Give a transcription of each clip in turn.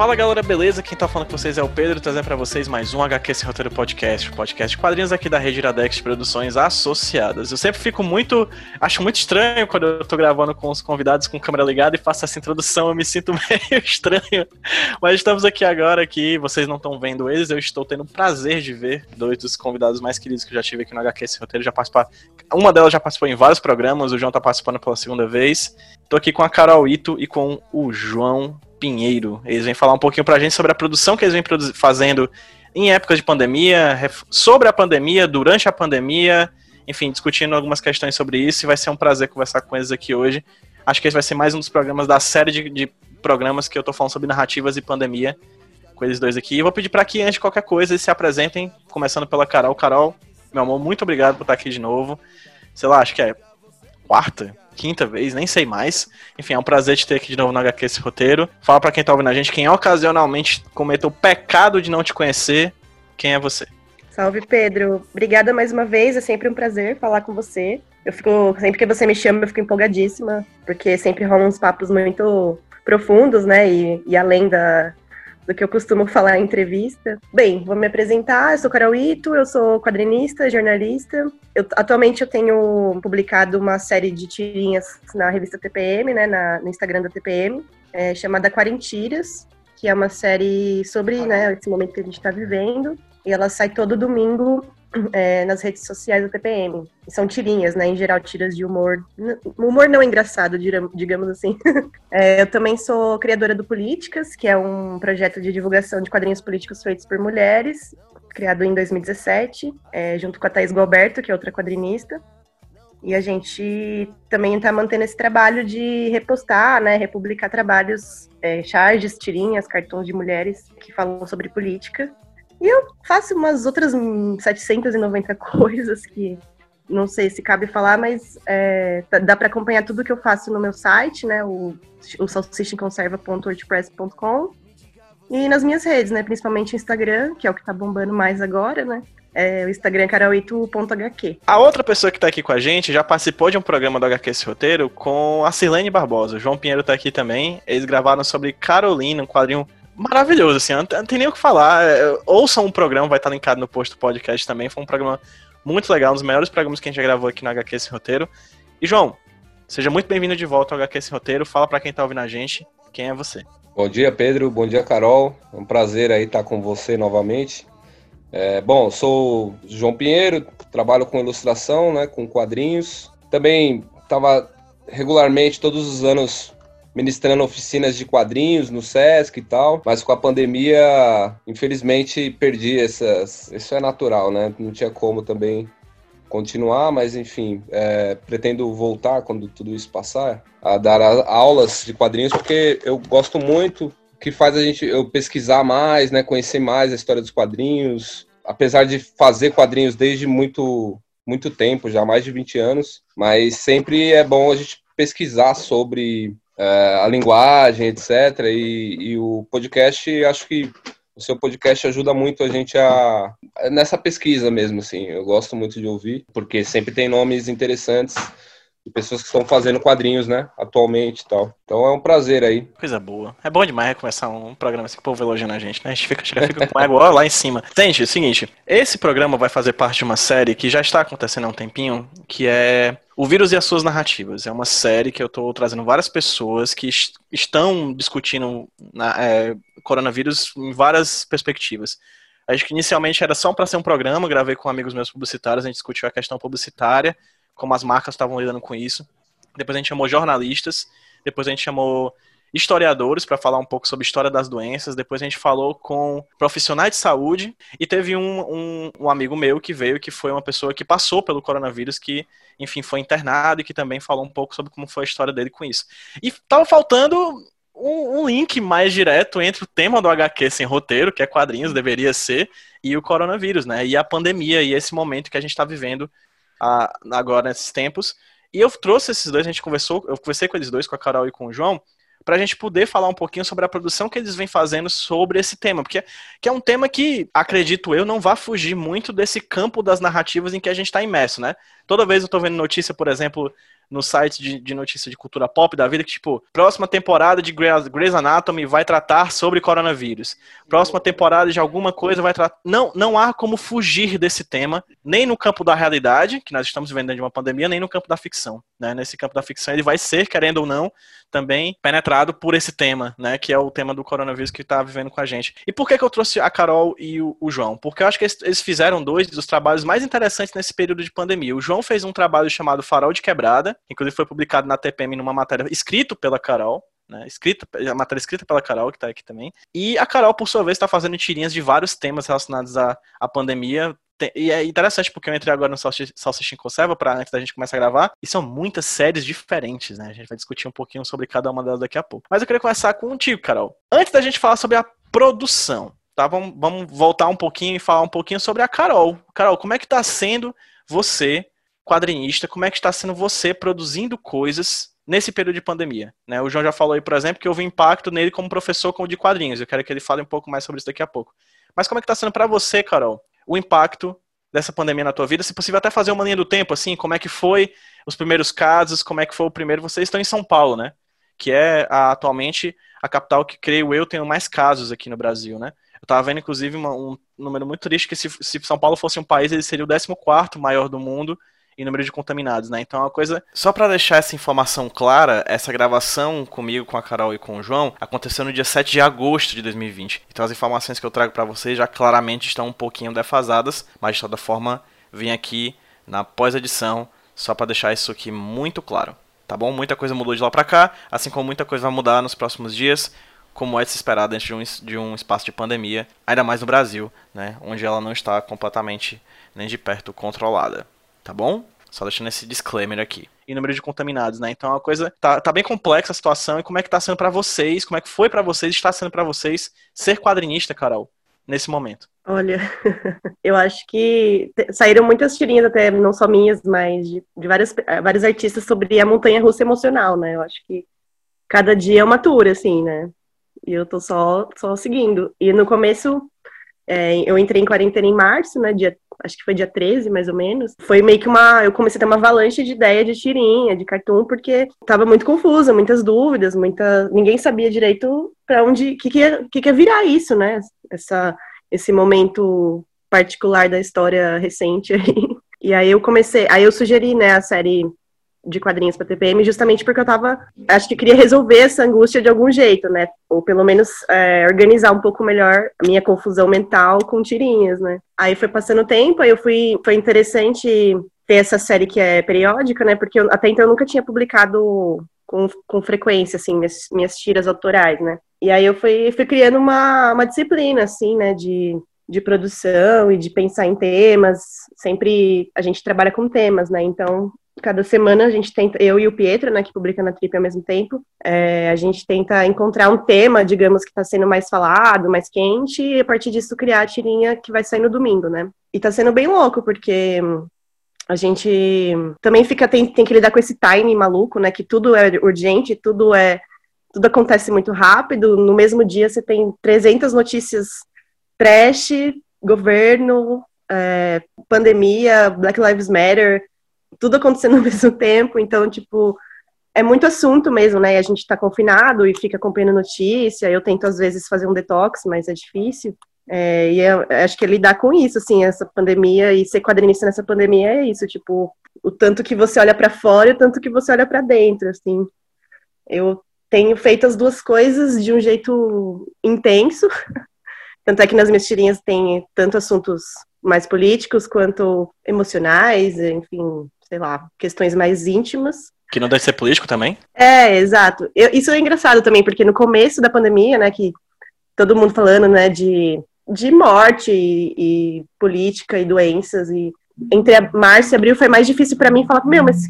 Fala galera, beleza? Quem tá falando com vocês é o Pedro, trazendo para vocês mais um HQ Esse Roteiro Podcast, podcast quadrinhos aqui da Rede Iradex Produções Associadas. Eu sempre fico muito. Acho muito estranho quando eu tô gravando com os convidados com câmera ligada e faço essa introdução, eu me sinto meio estranho. Mas estamos aqui agora que vocês não estão vendo eles, eu estou tendo o prazer de ver dois dos convidados mais queridos que eu já tive aqui no HQ Esse Roteiro. Já participar... Uma delas já participou em vários programas, o João tá participando pela segunda vez. Tô aqui com a Carol Ito e com o João Pinheiro. Eles vêm falar um pouquinho pra gente sobre a produção que eles vêm fazendo em épocas de pandemia, sobre a pandemia, durante a pandemia, enfim, discutindo algumas questões sobre isso. E vai ser um prazer conversar com eles aqui hoje. Acho que esse vai ser mais um dos programas da série de, de programas que eu tô falando sobre narrativas e pandemia com eles dois aqui. E vou pedir para que, antes de qualquer coisa, eles se apresentem, começando pela Carol. Carol, meu amor, muito obrigado por estar aqui de novo. Sei lá, acho que é quarta, quinta vez, nem sei mais. Enfim, é um prazer te ter aqui de novo no HQ esse roteiro. Fala para quem tá ouvindo a gente, quem ocasionalmente cometeu o pecado de não te conhecer, quem é você? Salve, Pedro. Obrigada mais uma vez, é sempre um prazer falar com você. Eu fico, sempre que você me chama, eu fico empolgadíssima, porque sempre rolam uns papos muito profundos, né, e, e além da, do que eu costumo falar em entrevista. Bem, vou me apresentar, eu sou Carol Ito, eu sou quadrinista, jornalista. Eu, atualmente eu tenho publicado uma série de tirinhas na revista TPM, né, na, no Instagram da TPM, é, chamada Quarentiras, que é uma série sobre né, esse momento que a gente está vivendo. E ela sai todo domingo é, nas redes sociais da TPM. são tirinhas, né? Em geral, tiras de humor. Humor não engraçado, digamos assim. é, eu também sou criadora do Políticas, que é um projeto de divulgação de quadrinhos políticos feitos por mulheres, criado em 2017, é, junto com a Thais Galberto, que é outra quadrinista. E a gente também está mantendo esse trabalho de repostar, né, republicar trabalhos, é, charges, tirinhas, cartões de mulheres que falam sobre política. E eu faço umas outras 790 coisas que não sei se cabe falar, mas é, dá para acompanhar tudo que eu faço no meu site, né? O, o salsichinconserva.wordpress.com e nas minhas redes, né? Principalmente Instagram, que é o que tá bombando mais agora, né? É, o Instagram é carol8.hq. A outra pessoa que tá aqui com a gente já participou de um programa do HQ Esse Roteiro com a Silene Barbosa. O João Pinheiro tá aqui também. Eles gravaram sobre Carolina, um quadrinho maravilhoso, assim, não, tem nem o que falar. É, ouçam um programa, vai estar linkado no post do podcast também. Foi um programa muito legal, um dos melhores programas que a gente já gravou aqui no HQ Esse Roteiro. E, João, seja muito bem-vindo de volta ao HQ Esse Roteiro. Fala para quem tá ouvindo a gente, quem é você. Bom dia, Pedro. Bom dia, Carol. É um prazer aí estar com você novamente. É, bom, sou João Pinheiro, trabalho com ilustração, né, com quadrinhos. Também estava regularmente, todos os anos, ministrando oficinas de quadrinhos no Sesc e tal, mas com a pandemia, infelizmente, perdi essas. Isso é natural, né? Não tinha como também continuar, mas enfim, é, pretendo voltar quando tudo isso passar a dar aulas de quadrinhos porque eu gosto muito que faz a gente eu pesquisar mais, né, conhecer mais a história dos quadrinhos, apesar de fazer quadrinhos desde muito muito tempo, já mais de 20 anos, mas sempre é bom a gente pesquisar sobre a linguagem, etc. E, e, o podcast, acho que o seu podcast ajuda muito a gente a nessa pesquisa mesmo, assim. Eu gosto muito de ouvir, porque sempre tem nomes interessantes de pessoas que estão fazendo quadrinhos, né, atualmente e tal. Então é um prazer aí. Coisa boa. É bom demais começar um programa assim o povo elogiando a gente, né? A gente fica, chega, fica com água lá em cima. Gente, é o seguinte, esse programa vai fazer parte de uma série que já está acontecendo há um tempinho, que é o Vírus e as Suas Narrativas. É uma série que eu estou trazendo várias pessoas que estão discutindo na, é, coronavírus em várias perspectivas. Acho que inicialmente era só para ser um programa, gravei com amigos meus publicitários, a gente discutiu a questão publicitária, como as marcas estavam lidando com isso. Depois a gente chamou jornalistas, depois a gente chamou historiadores para falar um pouco sobre história das doenças. Depois a gente falou com profissionais de saúde e teve um, um, um amigo meu que veio, que foi uma pessoa que passou pelo coronavírus, que, enfim, foi internado e que também falou um pouco sobre como foi a história dele com isso. E tava faltando um, um, link mais direto entre o tema do HQ sem roteiro, que é quadrinhos, deveria ser, e o coronavírus, né? E a pandemia e esse momento que a gente está vivendo agora nesses tempos. E eu trouxe esses dois, a gente conversou, eu conversei com eles dois, com a Carol e com o João, para a gente poder falar um pouquinho sobre a produção que eles vêm fazendo sobre esse tema, porque que é um tema que, acredito eu, não vai fugir muito desse campo das narrativas em que a gente está imerso, né? Toda vez eu estou vendo notícia, por exemplo, no site de, de notícia de cultura pop da vida que, tipo, próxima temporada de Grey's Anatomy vai tratar sobre coronavírus. Próxima temporada de alguma coisa vai tratar. Não, não há como fugir desse tema, nem no campo da realidade, que nós estamos vivendo de uma pandemia, nem no campo da ficção. Né? Nesse campo da ficção, ele vai ser, querendo ou não, também penetrado por esse tema, né? Que é o tema do coronavírus que está vivendo com a gente. E por que, que eu trouxe a Carol e o, o João? Porque eu acho que eles, eles fizeram dois dos trabalhos mais interessantes nesse período de pandemia. O João fez um trabalho chamado Farol de Quebrada, que inclusive foi publicado na TPM numa matéria escrito pela Carol, né, a matéria escrita pela Carol, que está aqui também. E a Carol, por sua vez, está fazendo tirinhas de vários temas relacionados à, à pandemia. E é interessante porque eu entrei agora no Salsichinho Conserva para antes da gente começar a gravar, e são muitas séries diferentes, né? A gente vai discutir um pouquinho sobre cada uma delas daqui a pouco. Mas eu queria começar contigo, Carol. Antes da gente falar sobre a produção, tá? Vamos, vamos voltar um pouquinho e falar um pouquinho sobre a Carol. Carol, como é que está sendo você quadrinista, como é que está sendo você produzindo coisas nesse período de pandemia. Né? O João já falou aí, por exemplo, que houve impacto nele como professor de quadrinhos. Eu quero que ele fale um pouco mais sobre isso daqui a pouco. Mas como é que está sendo para você, Carol, o impacto dessa pandemia na tua vida? Se possível, até fazer uma linha do tempo, assim, como é que foi os primeiros casos, como é que foi o primeiro. Vocês estão em São Paulo, né? Que é a, atualmente a capital que, creio eu, tem mais casos aqui no Brasil, né? Eu estava vendo, inclusive, uma, um número muito triste, que se, se São Paulo fosse um país, ele seria o 14º maior do mundo, e número de contaminados, né? Então é uma coisa. Só para deixar essa informação clara, essa gravação comigo, com a Carol e com o João aconteceu no dia 7 de agosto de 2020. Então as informações que eu trago para vocês já claramente estão um pouquinho defasadas, mas de toda forma vim aqui na pós-edição só para deixar isso aqui muito claro. Tá bom? Muita coisa mudou de lá para cá, assim como muita coisa vai mudar nos próximos dias como é de se esperar dentro de um, de um espaço de pandemia, ainda mais no Brasil, né, onde ela não está completamente nem de perto controlada tá bom? Só deixando esse disclaimer aqui. E número de contaminados, né? Então é uma coisa. Tá, tá bem complexa a situação. E como é que tá sendo para vocês? Como é que foi para vocês? Está sendo para vocês ser quadrinista, Carol, nesse momento? Olha, eu acho que saíram muitas tirinhas, até não só minhas, mas de, de várias, eh, vários artistas sobre a montanha russa emocional, né? Eu acho que cada dia é uma tour, assim, né? E eu tô só, só seguindo. E no começo, é, eu entrei em quarentena em março, né? Dia acho que foi dia 13, mais ou menos, foi meio que uma. Eu comecei a ter uma avalanche de ideia de tirinha, de cartoon, porque tava muito confusa, muitas dúvidas, muita. Ninguém sabia direito para onde. O que, que, ia, que, que ia virar isso, né? Essa, esse momento particular da história recente aí. E aí eu comecei. Aí eu sugeri, né, a série de quadrinhos para TPM, justamente porque eu tava, acho que queria resolver essa angústia de algum jeito, né? Ou pelo menos é, organizar um pouco melhor a minha confusão mental com tirinhas, né? Aí foi passando o tempo, aí eu fui, foi interessante ter essa série que é periódica, né? Porque eu, até então eu nunca tinha publicado com, com frequência, assim, minhas, minhas tiras autorais, né? E aí eu fui, fui criando uma, uma disciplina, assim, né? De, de produção e de pensar em temas. Sempre a gente trabalha com temas, né? Então cada semana a gente tenta, eu e o Pietro, né, que publica na Trip ao mesmo tempo, é, a gente tenta encontrar um tema, digamos, que está sendo mais falado, mais quente, e a partir disso criar a tirinha que vai sair no domingo, né? E tá sendo bem louco, porque a gente também fica, tem, tem que lidar com esse timing maluco, né, que tudo é urgente, tudo é, tudo acontece muito rápido, no mesmo dia você tem 300 notícias trash, governo, é, pandemia, Black Lives Matter, tudo acontecendo ao mesmo tempo, então, tipo, é muito assunto mesmo, né? A gente tá confinado e fica acompanhando notícia. Eu tento, às vezes, fazer um detox, mas é difícil. É, e eu acho que é lidar com isso, assim, essa pandemia e ser quadrinista nessa pandemia é isso, tipo, o tanto que você olha para fora e o tanto que você olha para dentro, assim. Eu tenho feito as duas coisas de um jeito intenso. Tanto é que nas minhas tirinhas tem tanto assuntos mais políticos quanto emocionais, enfim, sei lá, questões mais íntimas. Que não deve ser político também? É, exato. Eu, isso é engraçado também, porque no começo da pandemia, né, que todo mundo falando, né, de, de morte e, e política e doenças, e entre março e abril foi mais difícil para mim falar, meu, mas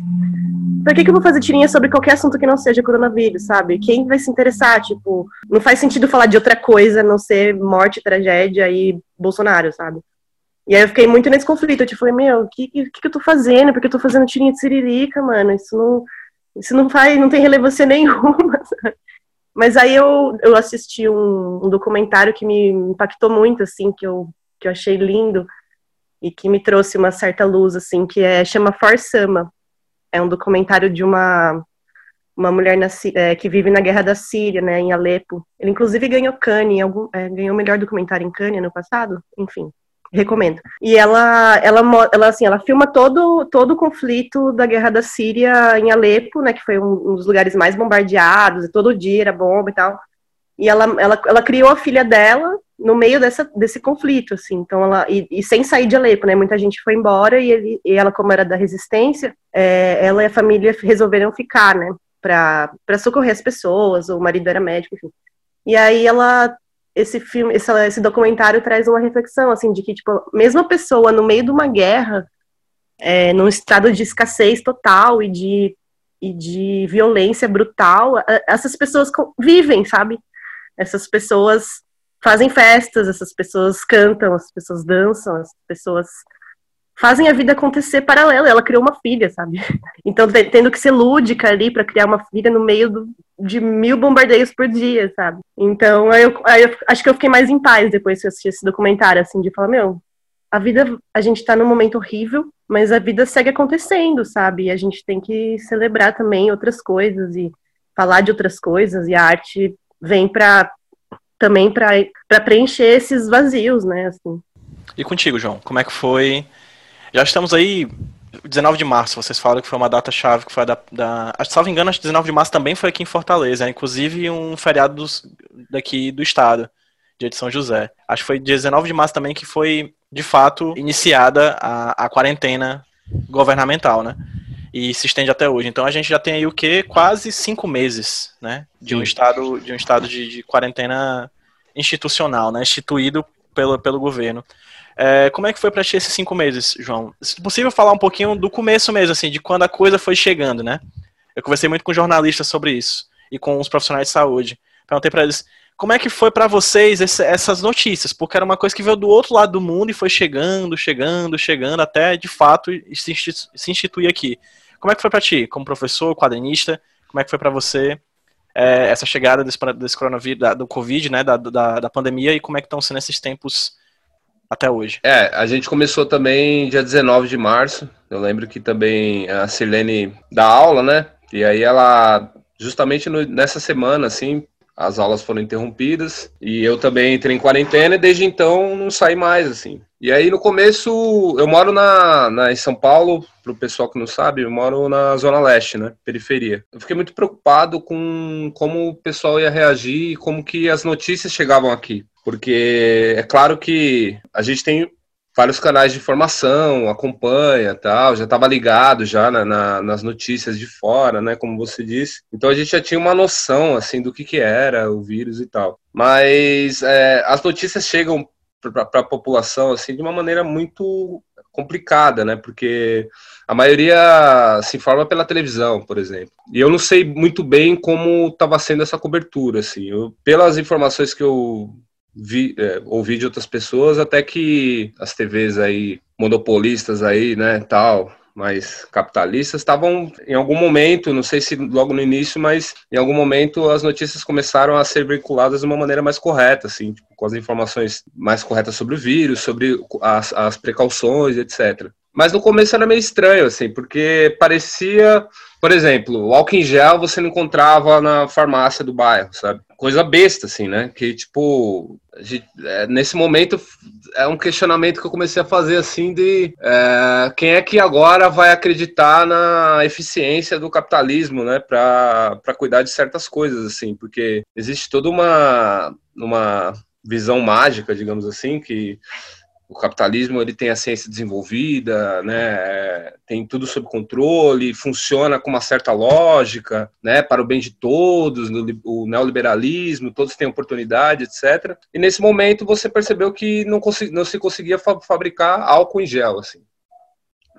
por que, que eu vou fazer tirinha sobre qualquer assunto que não seja coronavírus, sabe? Quem vai se interessar? Tipo, não faz sentido falar de outra coisa, não ser morte, tragédia e Bolsonaro, sabe? E aí eu fiquei muito nesse conflito. Eu tipo, falei, meu, o que, que, que eu tô fazendo? Porque eu tô fazendo tirinha de siririca, mano. Isso não, isso não faz, não tem relevância nenhuma. Mas aí eu, eu assisti um, um documentário que me impactou muito, assim, que eu, que eu achei lindo e que me trouxe uma certa luz, assim, que é chama For Sama. É um documentário de uma uma mulher na, é, que vive na guerra da Síria, né, em Alepo. Ele inclusive ganhou Cannes, algum, é, ganhou o melhor documentário em Cannes no passado, enfim recomendo. E ela, ela, ela, assim, ela filma todo, todo o conflito da guerra da Síria em Alepo, né, que foi um, um dos lugares mais bombardeados, e todo dia era bomba e tal. E ela, ela, ela criou a filha dela no meio dessa, desse conflito, assim, então ela, e, e sem sair de Alepo, né, muita gente foi embora e, ele, e ela, como era da resistência, é, ela e a família resolveram ficar, né, para socorrer as pessoas, o marido era médico, enfim. E aí ela esse filme, esse, esse documentário traz uma reflexão, assim, de que, tipo, mesmo a pessoa no meio de uma guerra, é, num estado de escassez total e de, e de violência brutal, essas pessoas vivem, sabe? Essas pessoas fazem festas, essas pessoas cantam, as pessoas dançam, as pessoas fazem a vida acontecer paralela. Ela criou uma filha, sabe? Então, tendo que ser lúdica ali para criar uma filha no meio do, de mil bombardeios por dia, sabe? Então, aí eu, aí eu, acho que eu fiquei mais em paz depois que eu assisti esse documentário, assim, de falar, meu, a vida, a gente tá num momento horrível, mas a vida segue acontecendo, sabe? E a gente tem que celebrar também outras coisas e falar de outras coisas, e a arte vem para também para preencher esses vazios, né, assim. E contigo, João, como é que foi já estamos aí 19 de março, vocês falaram que foi uma data chave, que foi a da, da salvo engano, acho que 19 de março também foi aqui em Fortaleza, né? inclusive um feriado dos, daqui do estado, dia de São José. Acho que foi dia 19 de março também que foi, de fato, iniciada a, a quarentena governamental, né? E se estende até hoje. Então a gente já tem aí o que? Quase cinco meses, né? De um estado, de, um estado de, de quarentena institucional, né? Instituído pelo, pelo governo. É, como é que foi para ti esses cinco meses, João? Se possível, falar um pouquinho do começo mesmo, assim, de quando a coisa foi chegando, né? Eu conversei muito com jornalistas sobre isso e com os profissionais de saúde. Perguntei para eles como é que foi para vocês esse, essas notícias, porque era uma coisa que veio do outro lado do mundo e foi chegando, chegando, chegando até de fato se, se instituir aqui. Como é que foi para ti, como professor, quadrinista? Como é que foi para você é, essa chegada desse, desse coronavírus, da, do Covid, né, da, da, da pandemia, e como é que estão sendo esses tempos até hoje. É, a gente começou também dia 19 de março. Eu lembro que também a Silene dá aula, né? E aí ela, justamente no, nessa semana, assim, as aulas foram interrompidas e eu também entrei em quarentena e desde então não saí mais, assim. E aí no começo, eu moro na, na em São Paulo, para o pessoal que não sabe, eu moro na Zona Leste, né? Periferia. Eu fiquei muito preocupado com como o pessoal ia reagir e como que as notícias chegavam aqui porque é claro que a gente tem vários canais de informação, acompanha, tal, já estava ligado já na, na, nas notícias de fora, né, como você disse. Então a gente já tinha uma noção assim do que que era o vírus e tal. Mas é, as notícias chegam para a população assim de uma maneira muito complicada, né? Porque a maioria se informa pela televisão, por exemplo. E eu não sei muito bem como estava sendo essa cobertura, assim. Eu, pelas informações que eu vi, é, ouvi de outras pessoas, até que as TVs aí, monopolistas aí, né, tal, mais capitalistas, estavam em algum momento, não sei se logo no início, mas em algum momento as notícias começaram a ser veiculadas de uma maneira mais correta, assim, tipo, com as informações mais corretas sobre o vírus, sobre as, as precauções, etc. Mas no começo era meio estranho, assim, porque parecia, por exemplo, o álcool em gel você não encontrava na farmácia do bairro, sabe? Coisa besta, assim, né? Que, tipo, gente, é, nesse momento é um questionamento que eu comecei a fazer, assim, de é, quem é que agora vai acreditar na eficiência do capitalismo, né? Para cuidar de certas coisas, assim, porque existe toda uma, uma visão mágica, digamos assim, que o capitalismo ele tem a ciência desenvolvida, né, é, tem tudo sob controle, funciona com uma certa lógica, né, para o bem de todos, o neoliberalismo, todos têm oportunidade, etc. E nesse momento você percebeu que não, não se conseguia fa fabricar álcool em gel, assim,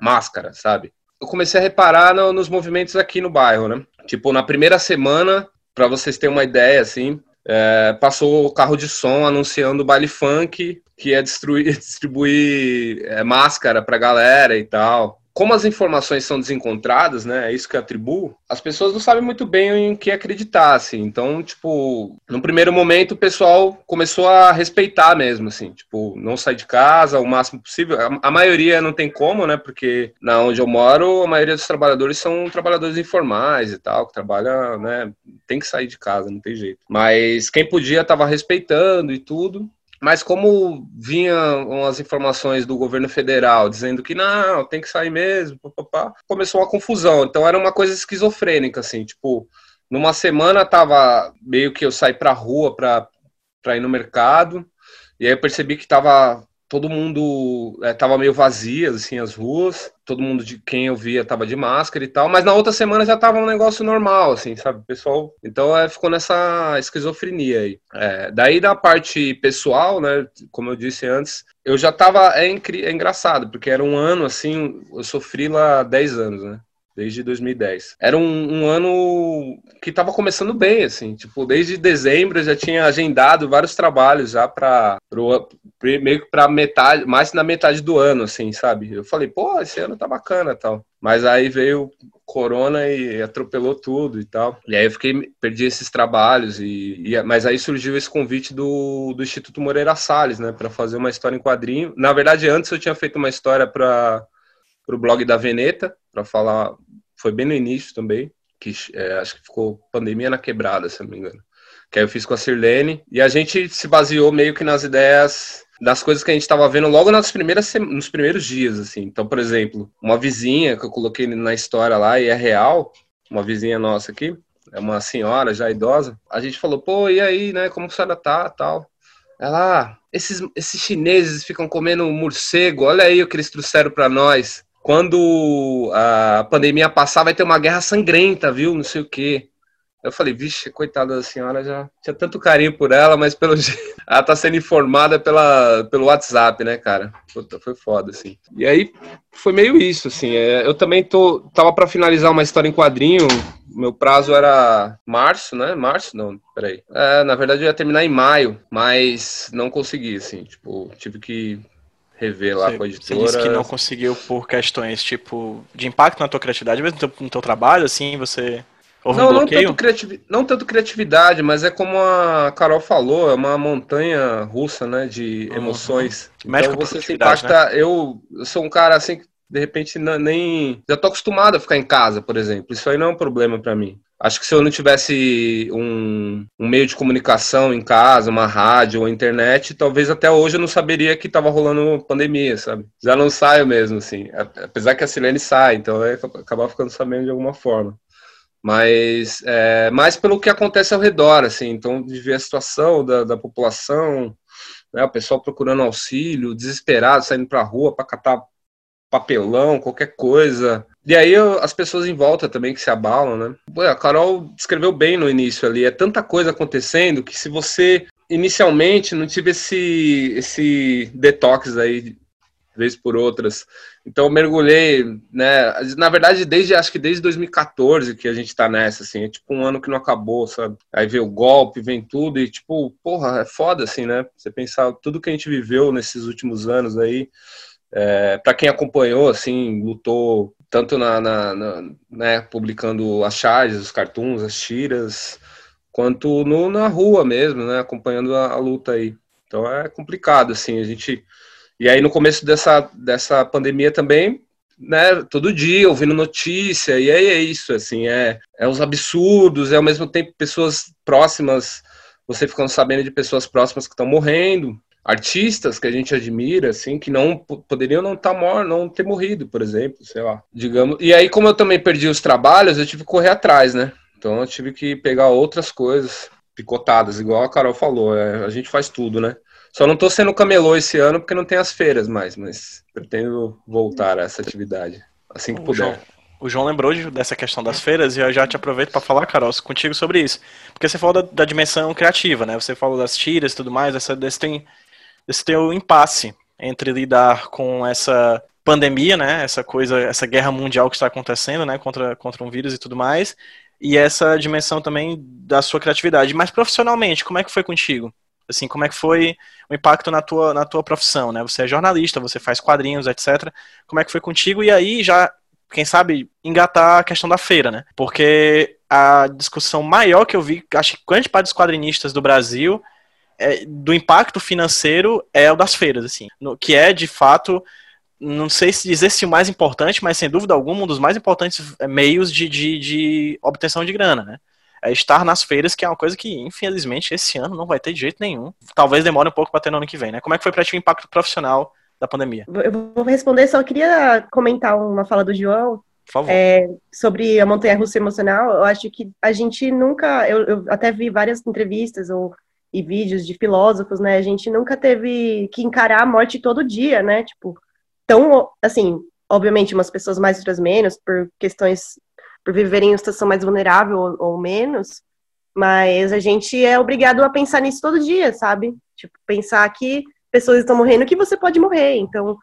máscara, sabe? Eu comecei a reparar no, nos movimentos aqui no bairro, né? Tipo, na primeira semana, para vocês terem uma ideia, assim, é, passou o carro de som anunciando o baile funk, que ia destruir, distribuir é, máscara pra galera e tal como as informações são desencontradas, né? É isso que eu atribuo. As pessoas não sabem muito bem em que acreditar, assim. Então, tipo, no primeiro momento o pessoal começou a respeitar mesmo, assim. Tipo, não sai de casa o máximo possível. A, a maioria não tem como, né? Porque na onde eu moro, a maioria dos trabalhadores são trabalhadores informais e tal, que trabalham, né? Tem que sair de casa, não tem jeito. Mas quem podia estava respeitando e tudo. Mas como vinham as informações do governo federal dizendo que não, tem que sair mesmo, começou uma confusão. Então era uma coisa esquizofrênica, assim, tipo, numa semana tava meio que eu saí pra rua pra, pra ir no mercado, e aí eu percebi que tava todo mundo é, tava meio vazia, assim, as ruas. Todo mundo de quem eu via tava de máscara e tal. Mas na outra semana já tava um negócio normal, assim, sabe? pessoal. Então é, ficou nessa esquizofrenia aí. É, daí da parte pessoal, né? Como eu disse antes, eu já tava. É, é engraçado, porque era um ano, assim, eu sofri lá 10 anos, né? Desde 2010. Era um, um ano que estava começando bem, assim, tipo, desde dezembro eu já tinha agendado vários trabalhos já para meio que para metade, mais na metade do ano, assim, sabe? Eu falei, pô, esse ano tá bacana, tal. Mas aí veio corona e atropelou tudo e tal. E aí eu fiquei, perdi esses trabalhos e, e mas aí surgiu esse convite do, do Instituto Moreira Salles, né, para fazer uma história em quadrinho. Na verdade, antes eu tinha feito uma história para o blog da Veneta, para falar foi bem no início também, que é, acho que ficou pandemia na quebrada, se não me engano. Que aí eu fiz com a Sirlene, e a gente se baseou meio que nas ideias das coisas que a gente estava vendo logo nas primeiras, nos primeiros dias, assim. Então, por exemplo, uma vizinha que eu coloquei na história lá, e é real, uma vizinha nossa aqui, é uma senhora já idosa, a gente falou, pô, e aí, né, como a senhora tá, tal. Ela, ah, esses, esses chineses ficam comendo morcego, olha aí o que eles trouxeram para nós quando a pandemia passar, vai ter uma guerra sangrenta, viu? Não sei o quê. Eu falei, vixe, coitada da senhora, já tinha tanto carinho por ela, mas pelo ela tá sendo informada pela, pelo WhatsApp, né, cara? Puta, foi foda, assim. E aí foi meio isso, assim. É, eu também tô, tava para finalizar uma história em quadrinho. Meu prazo era março, né? Março? Não, peraí. É, na verdade eu ia terminar em maio, mas não consegui, assim. Tipo, tive que rever lá você, com a editora. Você disse que não conseguiu por questões, tipo, de impacto na tua criatividade, mesmo no teu, no teu trabalho, assim, você... Houve não, um não, tanto criativi... não tanto criatividade, mas é como a Carol falou, é uma montanha russa, né, de uhum. emoções. Uhum. Então você se impacta. Né? Eu, eu sou um cara assim que de repente nem já tô acostumado a ficar em casa, por exemplo. Isso aí não é um problema para mim. Acho que se eu não tivesse um, um, meio de comunicação em casa, uma rádio ou internet, talvez até hoje eu não saberia que estava rolando pandemia, sabe? Já não saio mesmo, assim. Apesar que a Silene sai, então eu acabar ficando sabendo de alguma forma. Mas é, mais pelo que acontece ao redor, assim. Então, de ver a situação da, da população, né, o pessoal procurando auxílio, desesperado, saindo para a rua para catar papelão, qualquer coisa. E aí as pessoas em volta também que se abalam, né? a Carol descreveu bem no início ali, é tanta coisa acontecendo que se você inicialmente não tive esse, esse detox aí vez por outras. Então mergulhei, né? Na verdade, desde acho que desde 2014 que a gente tá nessa, assim, é tipo um ano que não acabou, sabe? Aí vem o golpe, vem tudo, e tipo, porra, é foda, assim, né? Você pensar tudo que a gente viveu nesses últimos anos aí. É, para quem acompanhou, assim, lutou tanto na, na, na, né, publicando as charges, os cartoons, as tiras, quanto no, na rua mesmo, né, acompanhando a, a, luta aí. Então é complicado, assim, a gente... E aí no começo dessa, dessa pandemia também, né, todo dia ouvindo notícia, e aí é isso, assim, é, é os absurdos, é ao mesmo tempo pessoas próximas, você ficando sabendo de pessoas próximas que estão morrendo, artistas que a gente admira, assim, que não poderiam não estar tá não ter morrido, por exemplo, sei lá, digamos. E aí, como eu também perdi os trabalhos, eu tive que correr atrás, né? Então eu tive que pegar outras coisas picotadas, igual a Carol falou, é, a gente faz tudo, né? Só não tô sendo camelô esse ano porque não tem as feiras mais, mas pretendo voltar a essa atividade assim que o puder. João, o João lembrou de, dessa questão das feiras e eu já te aproveito para falar, Carol, contigo sobre isso. Porque você falou da, da, dimensão criativa, né? Você falou das tiras e tudo mais, dessa, desse, tem, desse teu impasse entre lidar com essa pandemia, né? Essa coisa, essa guerra mundial que está acontecendo, né? Contra, contra um vírus e tudo mais. E essa dimensão também da sua criatividade. Mas profissionalmente, como é que foi contigo? Assim, como é que foi o impacto na tua, na tua profissão, né? Você é jornalista, você faz quadrinhos, etc. Como é que foi contigo? E aí já, quem sabe, engatar a questão da feira, né? Porque a discussão maior que eu vi, acho que grande parte dos quadrinistas do Brasil, é, do impacto financeiro é o das feiras, assim. No, que é, de fato, não sei se dizer se o mais importante, mas sem dúvida alguma, um dos mais importantes meios de, de, de obtenção de grana, né? é estar nas feiras, que é uma coisa que, infelizmente, esse ano não vai ter de jeito nenhum. Talvez demore um pouco para ter no ano que vem, né? Como é que foi para ti o impacto profissional da pandemia? Eu vou responder, só queria comentar uma fala do João. Por favor. É, sobre a montanha russa emocional, eu acho que a gente nunca, eu, eu até vi várias entrevistas ou e vídeos de filósofos, né? A gente nunca teve que encarar a morte todo dia, né? Tipo, tão assim, obviamente umas pessoas mais outras menos por questões por viverem em situação mais vulnerável ou, ou menos, mas a gente é obrigado a pensar nisso todo dia, sabe? Tipo, pensar que pessoas estão morrendo que você pode morrer. Então,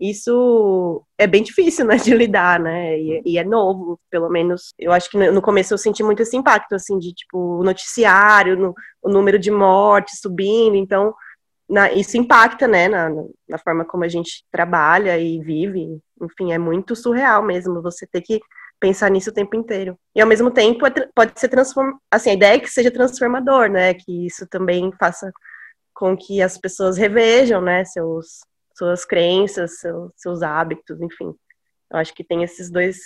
isso é bem difícil, né, de lidar, né? E, e, é novo, pelo menos. Eu acho que no começo eu senti muito esse impacto, assim, de tipo, o noticiário, no, o número de mortes subindo. Então, na, isso impacta, né, na, na forma como a gente trabalha e vive. Enfim, é muito surreal mesmo você ter que pensar nisso o tempo inteiro. E ao mesmo tempo é pode ser transform... assim, a ideia é que seja transformador, né? Que isso também faça com que as pessoas revejam, né, seus suas crenças, seus, seus hábitos, enfim. Eu acho que tem esses dois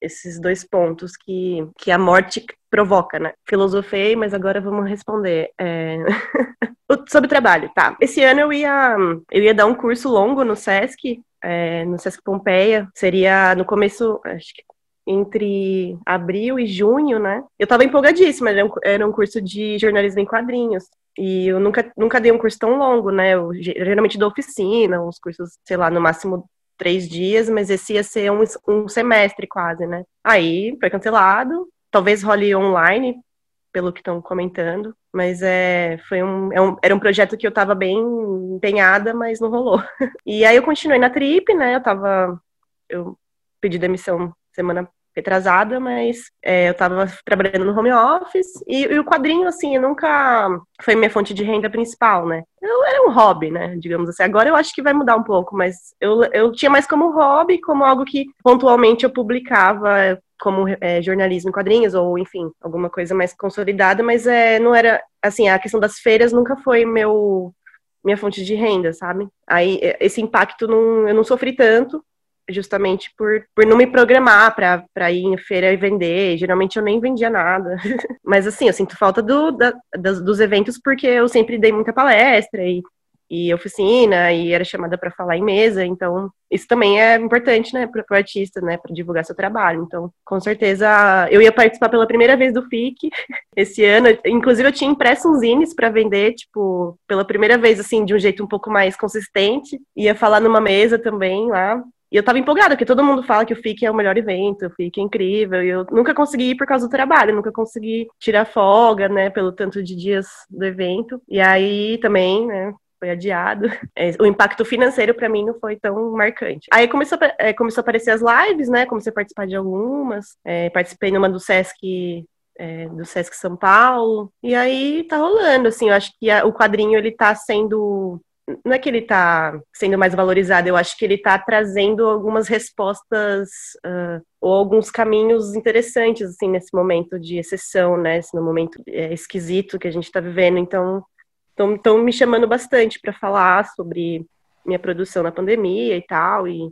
esses dois pontos que, que a morte provoca, né? Filosofei, mas agora vamos responder. É... Sobre trabalho, tá. Esse ano eu ia, eu ia dar um curso longo no SESC, é, no SESC Pompeia. Seria no começo, acho que entre abril e junho, né? Eu tava empolgadíssima, era um, curso de jornalismo em quadrinhos. E eu nunca, nunca dei um curso tão longo, né? Eu geralmente dou oficina, uns cursos, sei lá, no máximo três dias, mas esse ia ser um, um semestre quase, né? Aí foi cancelado, talvez role online, pelo que estão comentando, mas é, foi um, é um, era um projeto que eu tava bem empenhada, mas não rolou. E aí eu continuei na trip, né? Eu tava. Eu pedi demissão semana retrasada, mas é, eu estava trabalhando no home office e, e, o quadrinho, assim, nunca foi minha fonte de renda principal, né? Eu era um hobby, né? Digamos assim. Agora eu acho que vai mudar um pouco, mas eu, eu tinha mais como hobby, como algo que pontualmente eu publicava como é, jornalismo em quadrinhos ou enfim alguma coisa mais consolidada, mas é, não era assim a questão das feiras nunca foi meu minha fonte de renda, sabe? Aí esse impacto não, eu não sofri tanto, justamente por, por não me programar para ir em feira e vender. Geralmente eu nem vendia nada. Mas assim, eu sinto falta do, da, dos, dos eventos porque eu sempre dei muita palestra e, e oficina e era chamada para falar em mesa. Então, isso também é importante, né, para o artista, né, para divulgar seu trabalho. Então, com certeza, eu ia participar pela primeira vez do FIC esse ano. Inclusive, eu tinha impresso uns zines para vender, tipo, pela primeira vez, assim, de um jeito um pouco mais consistente. Ia falar numa mesa também lá. E eu tava empolgada, porque todo mundo fala que o FIC é o melhor evento, o FIC é incrível, e eu nunca consegui ir por causa do trabalho, nunca consegui tirar folga, né, pelo tanto de dias do evento. E aí também, né, foi adiado. É, o impacto financeiro para mim não foi tão marcante. Aí começou é, começou a aparecer as lives, né? Comecei a participar de algumas. É, participei numa do Sesc é, do Sesc São Paulo. E aí tá rolando, assim, eu acho que a, o quadrinho ele tá sendo não é que ele está sendo mais valorizado, eu acho que ele está trazendo algumas respostas uh, ou alguns caminhos interessantes assim nesse momento de exceção, né? Esse momento é, esquisito que a gente está vivendo. Então, estão me chamando bastante para falar sobre minha produção na pandemia e tal e,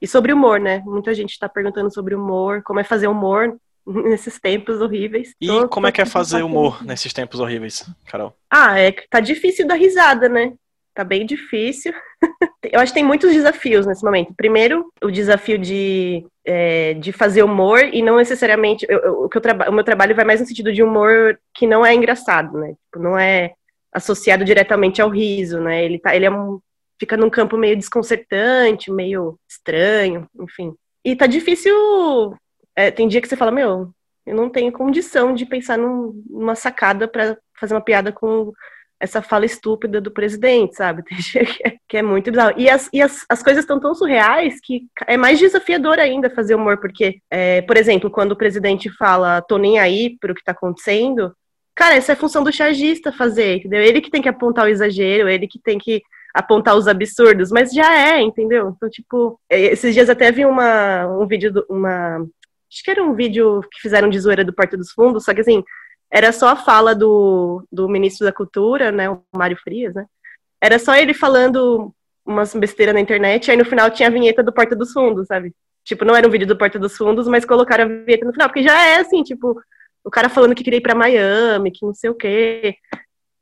e sobre humor, né? Muita gente está perguntando sobre humor, como é fazer humor nesses tempos horríveis. E tô, como é que é fazer humor nesses tempos horríveis, Carol? Ah, é que tá difícil dar risada, né? Tá bem difícil. eu acho que tem muitos desafios nesse momento. Primeiro, o desafio de, é, de fazer humor e não necessariamente. Eu, eu, o, que eu o meu trabalho vai mais no sentido de humor que não é engraçado, né? Tipo, não é associado diretamente ao riso, né? Ele tá, ele é um, fica num campo meio desconcertante, meio estranho, enfim. E tá difícil. É, tem dia que você fala, meu, eu não tenho condição de pensar num, numa sacada para fazer uma piada com essa fala estúpida do presidente, sabe? que é muito bizarro. E as, e as, as coisas estão tão surreais que é mais desafiador ainda fazer humor, porque, é, por exemplo, quando o presidente fala tô nem aí pro que tá acontecendo, cara, essa é função do chargista fazer, entendeu? Ele que tem que apontar o exagero, ele que tem que apontar os absurdos, mas já é, entendeu? Então, tipo, é, esses dias até vi uma, um vídeo, do, uma. Acho que era um vídeo que fizeram de zoeira do Porta dos Fundos, só que assim, era só a fala do, do ministro da Cultura, né, o Mário Frias, né? Era só ele falando umas besteiras na internet, aí no final tinha a vinheta do Porta dos Fundos, sabe? Tipo, não era um vídeo do Porta dos Fundos, mas colocaram a vinheta no final, porque já é assim, tipo, o cara falando que queria ir pra Miami, que não sei o quê.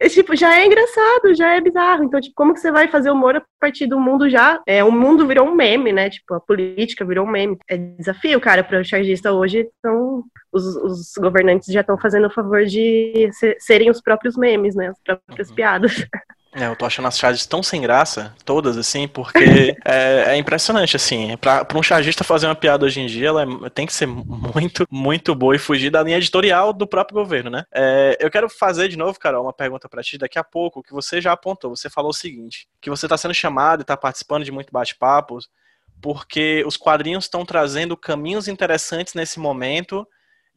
E, tipo, já é engraçado, já é bizarro. Então, tipo, como que você vai fazer humor a partir do mundo já? É, o mundo virou um meme, né? Tipo, a política virou um meme. É desafio, cara, para o chargista hoje. Então, os, os governantes já estão fazendo o favor de ser, serem os próprios memes, né? As próprias uhum. piadas. É, eu tô achando as charges tão sem graça, todas, assim, porque é, é, impressionante, assim. Pra, pra um chargista fazer uma piada hoje em dia, ela é, tem que ser muito, muito boa e fugir da linha editorial do próprio governo, né? É, eu quero fazer de novo, Carol, uma pergunta pra ti daqui a pouco, que você já apontou. Você falou o seguinte, que você tá sendo chamado e tá participando de muito bate-papos, porque os quadrinhos estão trazendo caminhos interessantes nesse momento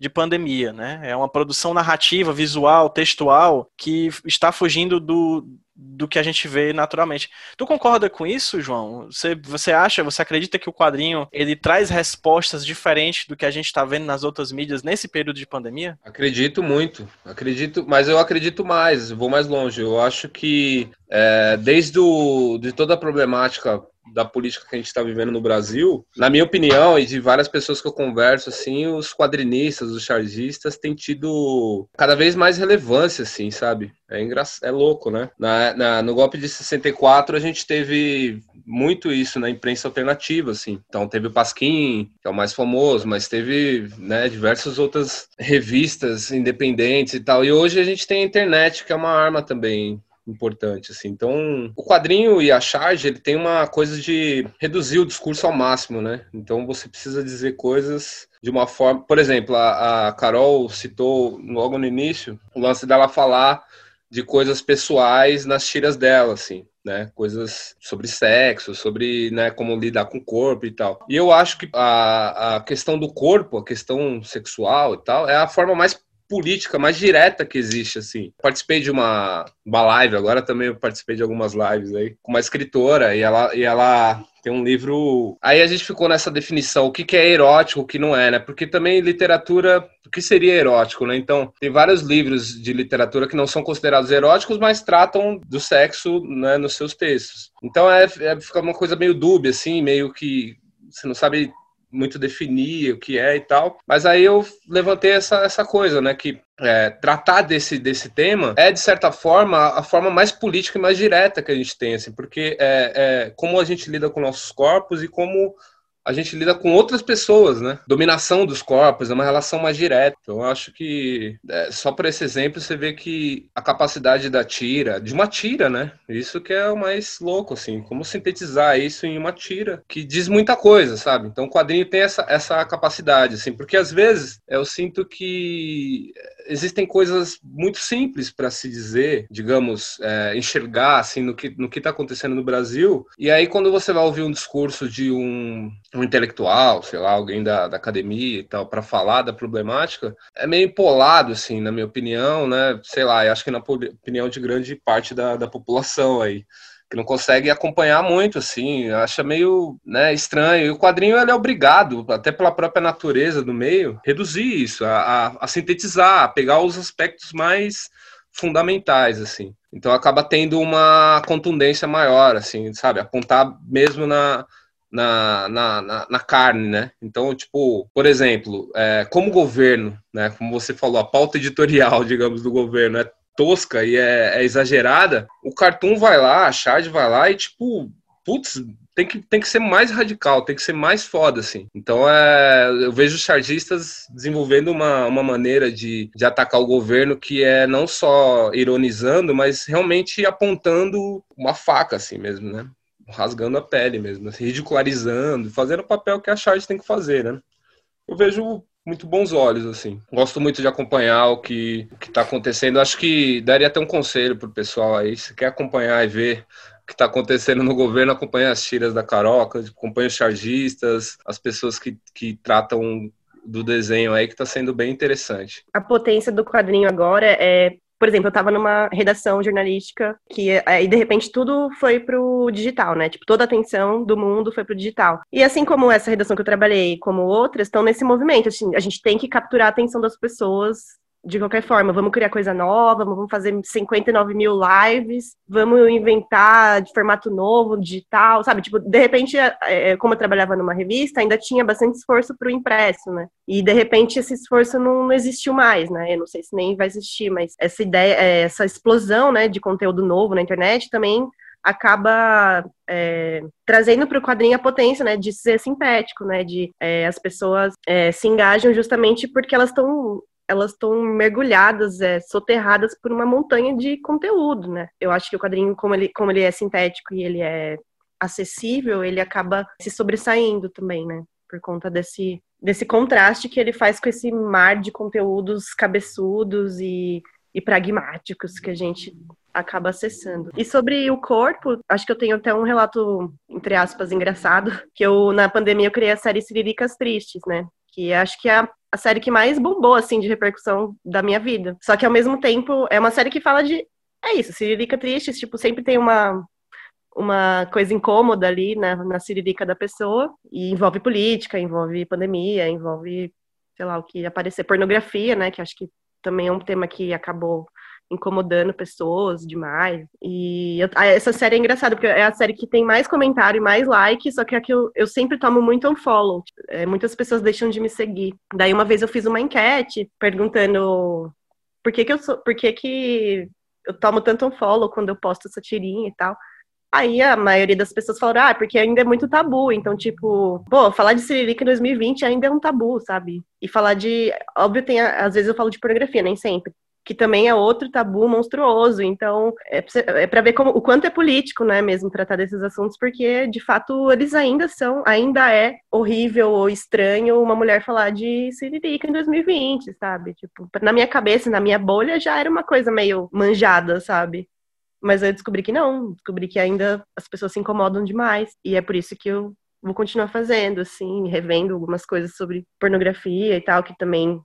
de pandemia, né? É uma produção narrativa, visual, textual que está fugindo do, do que a gente vê naturalmente. Tu concorda com isso, João? Você, você acha, você acredita que o quadrinho ele traz respostas diferentes do que a gente está vendo nas outras mídias nesse período de pandemia? Acredito muito, acredito, mas eu acredito mais, vou mais longe. Eu acho que é, desde o, de toda a problemática da política que a gente está vivendo no Brasil, na minha opinião e de várias pessoas que eu converso, assim, os quadrinistas, os chargistas têm tido cada vez mais relevância, assim, sabe? É, engra... é louco, né? Na, na, no golpe de 64 a gente teve muito isso na imprensa alternativa, assim. Então teve o Pasquim, que é o mais famoso, mas teve, né, diversas outras revistas independentes e tal. E hoje a gente tem a internet, que é uma arma também importante, assim. Então, o quadrinho e a charge, ele tem uma coisa de reduzir o discurso ao máximo, né? Então, você precisa dizer coisas de uma forma... Por exemplo, a, a Carol citou logo no início o lance dela falar de coisas pessoais nas tiras dela, assim. Né, coisas sobre sexo, sobre né, como lidar com o corpo e tal. E eu acho que a, a questão do corpo, a questão sexual e tal, é a forma mais política mais direta que existe, assim. Participei de uma, uma live, agora também participei de algumas lives aí, com uma escritora, e ela, e ela tem um livro. Aí a gente ficou nessa definição, o que, que é erótico, o que não é, né? Porque também literatura, o que seria erótico, né? Então, tem vários livros de literatura que não são considerados eróticos, mas tratam do sexo né, nos seus textos. Então, é, é fica uma coisa meio dúbia, assim, meio que você não sabe muito definir o que é e tal. Mas aí eu levantei essa, essa coisa, né? Que é, tratar desse, desse tema é, de certa forma, a forma mais política e mais direta que a gente tem, assim, porque é, é como a gente lida com nossos corpos e como a gente lida com outras pessoas, né? Dominação dos corpos é uma relação mais direta. Então, eu acho que é, só por esse exemplo você vê que a capacidade da tira, de uma tira, né? Isso que é o mais louco, assim, como sintetizar isso em uma tira que diz muita coisa, sabe? Então, o quadrinho tem essa, essa capacidade, assim, porque às vezes eu sinto que existem coisas muito simples para se dizer, digamos, é, enxergar assim no que no que está acontecendo no Brasil. E aí quando você vai ouvir um discurso de um, um intelectual, sei lá, alguém da, da academia e tal, para falar da problemática, é meio empolado, assim, na minha opinião, né? Sei lá, eu acho que na opinião de grande parte da, da população aí que não consegue acompanhar muito, assim, acha meio né, estranho. E o quadrinho ele é obrigado, até pela própria natureza do meio, reduzir isso, a, a, a sintetizar, a pegar os aspectos mais fundamentais, assim. Então acaba tendo uma contundência maior, assim, sabe? Apontar mesmo na, na, na, na, na carne, né? Então, tipo, por exemplo, é, como governo, né? Como você falou, a pauta editorial, digamos, do governo é tosca e é, é, exagerada, o Cartoon vai lá, a Shard vai lá e, tipo, putz, tem que, tem que ser mais radical, tem que ser mais foda, assim. Então, é, eu vejo os chargistas desenvolvendo uma, uma maneira de, de atacar o governo que é não só ironizando, mas realmente apontando uma faca, assim mesmo, né? Rasgando a pele mesmo, assim, ridicularizando, fazendo o papel que a Charge tem que fazer, né? Eu vejo muito bons olhos, assim. Gosto muito de acompanhar o que está acontecendo. Acho que daria até um conselho pro pessoal aí, se quer acompanhar e ver o que está acontecendo no governo, acompanha as tiras da Caroca, acompanha os chargistas, as pessoas que, que tratam do desenho aí, que está sendo bem interessante. A potência do quadrinho agora é por exemplo, eu estava numa redação jornalística que aí de repente tudo foi pro digital, né? Tipo, toda a atenção do mundo foi pro digital. E assim como essa redação que eu trabalhei, como outras, estão nesse movimento. Assim, a gente tem que capturar a atenção das pessoas de qualquer forma, vamos criar coisa nova, vamos fazer 59 mil lives, vamos inventar de formato novo, digital, sabe? Tipo, de repente, é, é, como eu trabalhava numa revista, ainda tinha bastante esforço para o impresso, né? E de repente esse esforço não, não, existiu mais, né? Eu não sei se nem vai existir, mas essa ideia, é, essa explosão, né, de conteúdo novo na internet também acaba é, trazendo para o quadrinho a potência, né, de ser sintético, né, de é, as pessoas é, se engajam justamente porque elas estão elas estão mergulhadas, é, soterradas por uma montanha de conteúdo, né? Eu acho que o quadrinho, como ele, como ele é sintético e ele é acessível, ele acaba se sobressaindo também, né? Por conta desse, desse contraste que ele faz com esse mar de conteúdos cabeçudos e, e pragmáticos que a gente acaba acessando. E sobre o corpo, acho que eu tenho até um relato, entre aspas, engraçado, que eu, na pandemia, eu criei a série Siriricas Tristes, né? Que acho que é a a série que mais bombou, assim, de repercussão da minha vida. Só que, ao mesmo tempo, é uma série que fala de... É isso, Siririca triste, tipo, sempre tem uma, uma coisa incômoda ali na, na siririca da pessoa, e envolve política, envolve pandemia, envolve, sei lá, o que aparecer, pornografia, né, que acho que também é um tema que acabou incomodando pessoas demais. E eu, essa série é engraçada, porque é a série que tem mais comentário e mais like, só que aqui eu, eu sempre tomo muito unfollow. É, muitas pessoas deixam de me seguir. Daí uma vez eu fiz uma enquete perguntando por que, que eu sou, por que, que eu tomo tanto unfollow quando eu posto essa tirinha e tal. Aí a maioria das pessoas falaram, ah, porque ainda é muito tabu. Então, tipo, pô, falar de Siririca em 2020 ainda é um tabu, sabe? E falar de. Óbvio, tem. Às vezes eu falo de pornografia, nem sempre que também é outro tabu monstruoso. Então, é, é para ver como, o quanto é político, né, mesmo tratar desses assuntos, porque de fato eles ainda são, ainda é horrível ou estranho uma mulher falar de Siririca em 2020, sabe? Tipo, na minha cabeça, na minha bolha já era uma coisa meio manjada, sabe? Mas eu descobri que não, descobri que ainda as pessoas se incomodam demais. E é por isso que eu vou continuar fazendo, assim, revendo algumas coisas sobre pornografia e tal, que também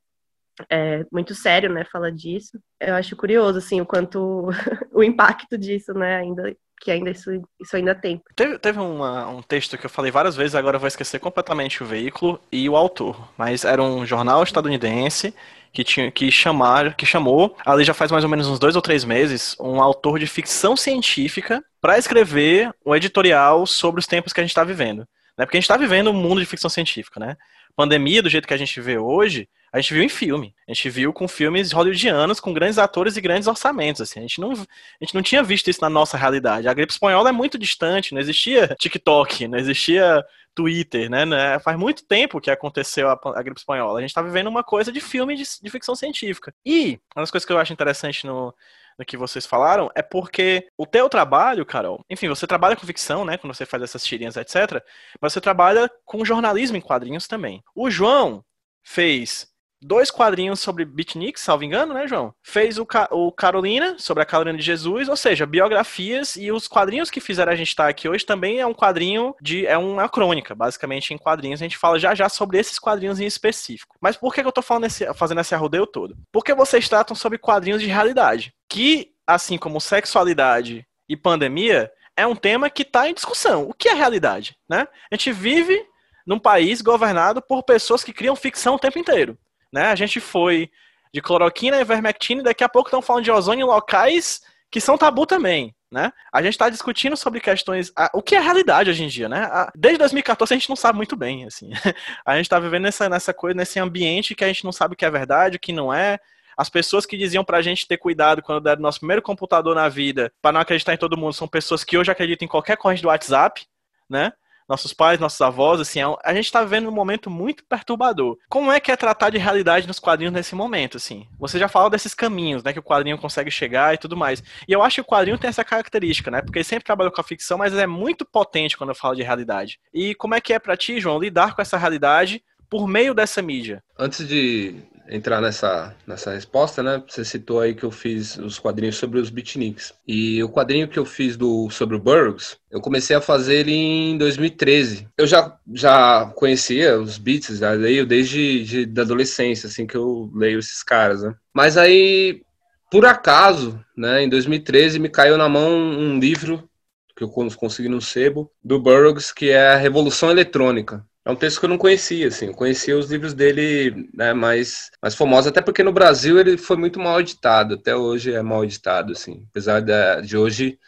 é muito sério, né, fala disso. Eu acho curioso, assim, o quanto o impacto disso, né, ainda que ainda isso, isso ainda tem. Teve, teve uma, um texto que eu falei várias vezes, agora eu vou esquecer completamente o veículo e o autor, mas era um jornal estadunidense que tinha que chamar, que chamou, ali já faz mais ou menos uns dois ou três meses, um autor de ficção científica para escrever um editorial sobre os tempos que a gente está vivendo. Né? Porque a gente está vivendo um mundo de ficção científica, né? Pandemia, do jeito que a gente vê hoje, a gente viu em filme. A gente viu com filmes hollywoodianos, com grandes atores e grandes orçamentos. Assim. A, gente não, a gente não tinha visto isso na nossa realidade. A gripe espanhola é muito distante, não existia TikTok, não existia Twitter, né? né? Faz muito tempo que aconteceu a, a gripe espanhola. A gente está vivendo uma coisa de filme de, de, ficção científica. E uma das coisas que eu acho interessante no, no que vocês falaram é porque o teu trabalho, Carol, enfim, você trabalha com ficção, né? Quando você faz essas tirinhas, etc. Mas você trabalha com jornalismo em quadrinhos também. O João fez dois quadrinhos sobre beatniks, salvo engano, né, João? Fez o, o Carolina, sobre a Carolina de Jesus, ou seja, biografias e os quadrinhos que fizeram a gente estar aqui hoje também é um quadrinho de. é uma crônica, basicamente, em quadrinhos. A gente fala já já sobre esses quadrinhos em específico. Mas por que, eu tô falando esse, fazendo esse arrodeio todo? Porque vocês tratam sobre quadrinhos de realidade. Que, assim como sexualidade e pandemia, é um tema que está em discussão. O que é realidade? Né? A gente vive num país governado por pessoas que criam ficção o tempo inteiro. Né? A gente foi de cloroquina e ivermectina e daqui a pouco estão falando de ozônio em locais que são tabu também. Né? A gente está discutindo sobre questões. o que é realidade hoje em dia, né? desde 2014 a gente não sabe muito bem. Assim. a gente está vivendo nessa, nessa coisa, nesse ambiente que a gente não sabe o que é verdade, o que não é. As pessoas que diziam pra gente ter cuidado quando deram nosso primeiro computador na vida, para não acreditar em todo mundo, são pessoas que hoje acreditam em qualquer corrente do WhatsApp. né? Nossos pais, nossos avós, assim, é a gente está vivendo um momento muito perturbador. Como é que é tratar de realidade nos quadrinhos nesse momento, assim? Você já falou desses caminhos, né, que o quadrinho consegue chegar e tudo mais. E eu acho que o quadrinho tem essa característica, né, porque ele sempre trabalhou com a ficção, mas é muito potente quando eu falo de realidade. E como é que é para ti, João, lidar com essa realidade por meio dessa mídia? Antes de entrar nessa, nessa resposta, né? Você citou aí que eu fiz os quadrinhos sobre os beatniks. E o quadrinho que eu fiz do, sobre o Burroughs, eu comecei a fazer ele em 2013. Eu já, já conhecia os beats, já leio desde de, da adolescência, assim, que eu leio esses caras, né? Mas aí, por acaso, né, em 2013, me caiu na mão um livro que eu consegui no sebo, do Burroughs, que é a Revolução Eletrônica. É um texto que eu não conhecia, assim. Eu conhecia os livros dele né, mais, mais famosos, até porque no Brasil ele foi muito mal editado. Até hoje é mal editado, assim. Apesar de, de hoje,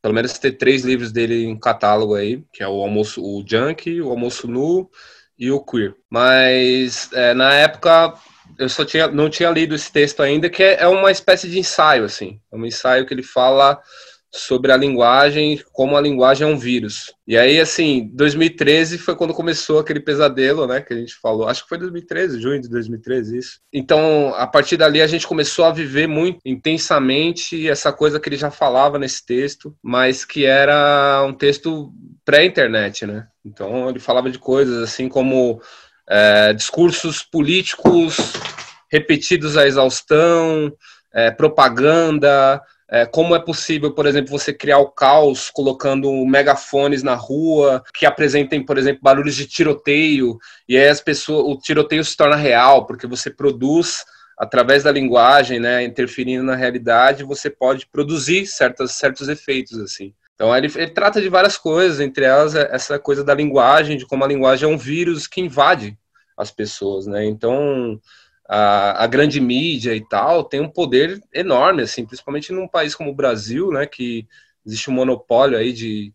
pelo menos ter três livros dele em catálogo aí, que é o Almoço, o Junk, o Almoço Nu e o Queer. Mas é, na época eu só tinha, não tinha lido esse texto ainda, que é, é uma espécie de ensaio, assim. É um ensaio que ele fala sobre a linguagem, como a linguagem é um vírus. E aí, assim, 2013 foi quando começou aquele pesadelo, né, que a gente falou. Acho que foi 2013, junho de 2013, isso. Então, a partir dali, a gente começou a viver muito intensamente essa coisa que ele já falava nesse texto, mas que era um texto pré-internet, né? Então, ele falava de coisas assim como é, discursos políticos repetidos à exaustão, é, propaganda, é, como é possível, por exemplo, você criar o caos colocando megafones na rua que apresentem, por exemplo, barulhos de tiroteio e aí as pessoas, o tiroteio se torna real porque você produz através da linguagem, né, interferindo na realidade, você pode produzir certos certos efeitos assim. Então ele, ele trata de várias coisas, entre elas essa coisa da linguagem, de como a linguagem é um vírus que invade as pessoas, né? Então a, a, grande mídia e tal tem um poder enorme, assim, principalmente num país como o Brasil, né, que existe um monopólio aí de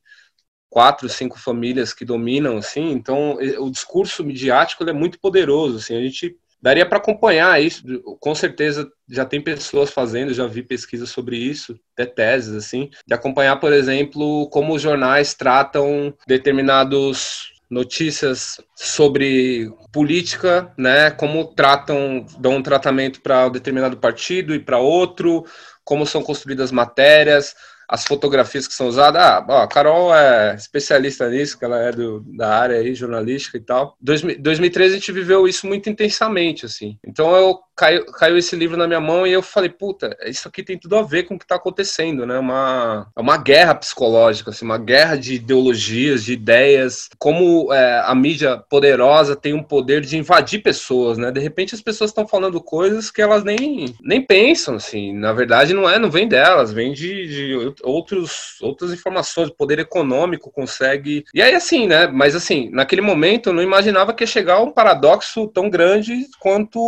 quatro, cinco famílias que dominam, assim, então o discurso midiático é muito poderoso, assim, a gente daria para acompanhar isso, com certeza já tem pessoas fazendo, já vi pesquisas sobre isso, até teses, assim, de acompanhar, por exemplo, como os jornais tratam determinados notícias sobre política, né? Como tratam, dão um tratamento para um determinado partido e para outro, como são construídas matérias, as fotografias que são usadas. Ah, ó, a Carol é especialista nisso, que ela é do, da área aí, jornalística e tal. 2013 a gente viveu isso muito intensamente, assim. Então eu caiu, caiu esse livro na minha mão e eu falei, puta, isso aqui tem tudo a ver com o que está acontecendo, né? Uma, é uma guerra psicológica, assim, uma guerra de ideologias, de ideias, como é, a mídia poderosa tem um poder de invadir pessoas, né? De repente as pessoas estão falando coisas que elas nem, nem pensam, assim. Na verdade, não é, não vem delas, vem de, de outros, outras informações, poder econômico consegue. E aí, assim, né? Mas assim, naquele momento eu não imaginava que ia chegar um paradoxo tão grande quanto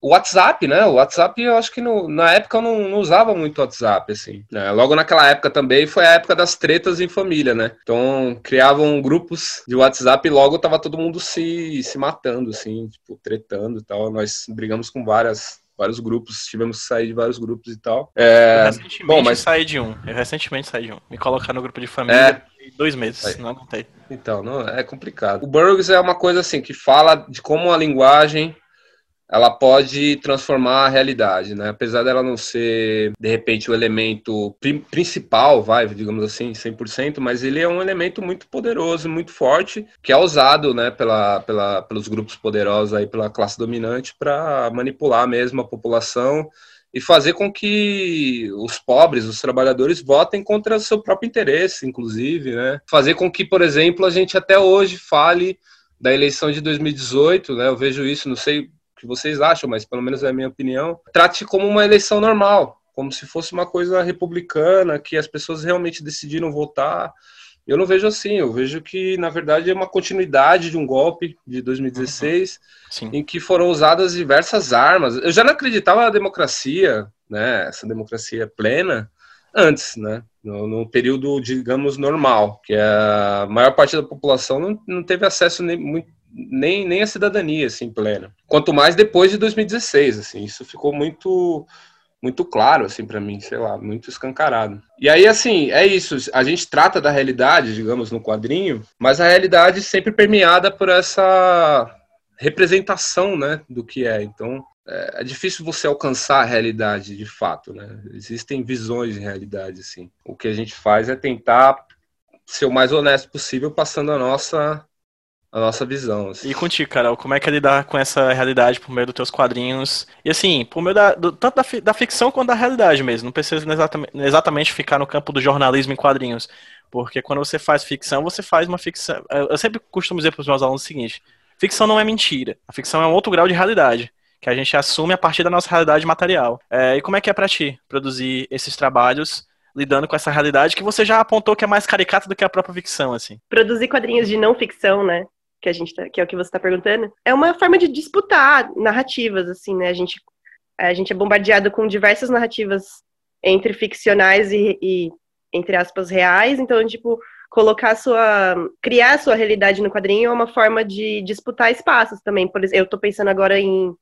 o WhatsApp, né? O WhatsApp, eu acho que no, na época eu não, não usava muito WhatsApp, assim. Né? Logo naquela época também foi a época das tretas em família, né? Então criavam grupos de WhatsApp e logo tava todo mundo se, se matando, assim, tipo, tretando e tal. Nós brigamos com várias vários grupos, tivemos que sair de vários grupos e tal. É... Eu recentemente Bom, mas... saí de um. Eu recentemente saí de um. Me colocar no grupo de família é... dois meses, Aí. não aguentei. Então, não, é complicado. O Burroughs é uma coisa assim que fala de como a linguagem ela pode transformar a realidade, né? Apesar dela não ser, de repente, o elemento principal, vai, digamos assim, 100%, mas ele é um elemento muito poderoso, muito forte, que é usado, né, pela, pela, pelos grupos poderosos aí, pela classe dominante, para manipular mesmo a população e fazer com que os pobres, os trabalhadores, votem contra o seu próprio interesse, inclusive, né? Fazer com que, por exemplo, a gente até hoje fale da eleição de 2018, né? Eu vejo isso, não sei que vocês acham, mas pelo menos é a minha opinião, trate como uma eleição normal, como se fosse uma coisa republicana, que as pessoas realmente decidiram votar. Eu não vejo assim, eu vejo que, na verdade, é uma continuidade de um golpe de 2016, uhum. em que foram usadas diversas armas. Eu já não acreditava na democracia, né, essa democracia plena, antes, né, no, no período, digamos, normal, que a maior parte da população não, não teve acesso nem, muito, nem, nem a cidadania assim plena. Quanto mais depois de 2016, assim, isso ficou muito muito claro, assim, para mim, sei lá, muito escancarado. E aí, assim, é isso. A gente trata da realidade, digamos, no quadrinho, mas a realidade sempre permeada por essa representação, né, do que é. Então, é, é difícil você alcançar a realidade de fato, né? Existem visões de realidade, assim. O que a gente faz é tentar ser o mais honesto possível, passando a nossa a nossa visão. Assim. E contigo, Carol, como é que é lidar com essa realidade por meio dos teus quadrinhos? E assim, por meio da, do, tanto da, da, ficção quanto da realidade mesmo. Não precisa exatamente, exatamente ficar no campo do jornalismo em quadrinhos. Porque quando você faz ficção, você faz uma ficção. Eu sempre costumo dizer para os meus alunos o seguinte: ficção não é mentira. A ficção é um outro grau de realidade que a gente assume a partir da nossa realidade material. É, e como é que é para ti produzir esses trabalhos lidando com essa realidade que você já apontou que é mais caricata do que a própria ficção, assim? Produzir quadrinhos de não ficção, né? Que a gente tá, que é o que você está perguntando, é uma forma de disputar narrativas, assim, né? A gente a gente é bombardeado com diversas narrativas entre ficcionais e, e entre aspas reais, então tipo colocar sua. criar sua realidade no quadrinho é uma forma de disputar espaços também. Por exemplo, eu estou pensando agora em,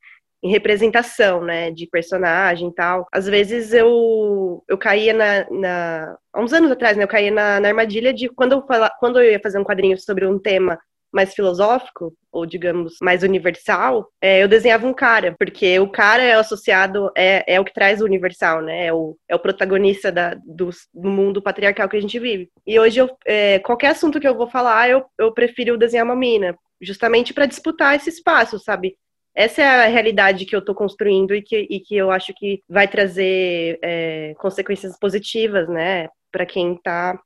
em representação, né, de personagem e tal. Às vezes eu, eu caía na, na. Há uns anos atrás, né, eu caía na, na armadilha de quando eu, fala, quando eu ia fazer um quadrinho sobre um tema mais filosófico, ou digamos, mais universal, é, eu desenhava um cara, porque o cara é associado, é, é o que traz o universal, né? É o, é o protagonista da, do, do mundo patriarcal que a gente vive. E hoje, eu, é, qualquer assunto que eu vou falar, eu, eu prefiro desenhar uma mina, justamente para disputar esse espaço, sabe? Essa é a realidade que eu estou construindo e que, e que eu acho que vai trazer é, consequências positivas, né, para quem está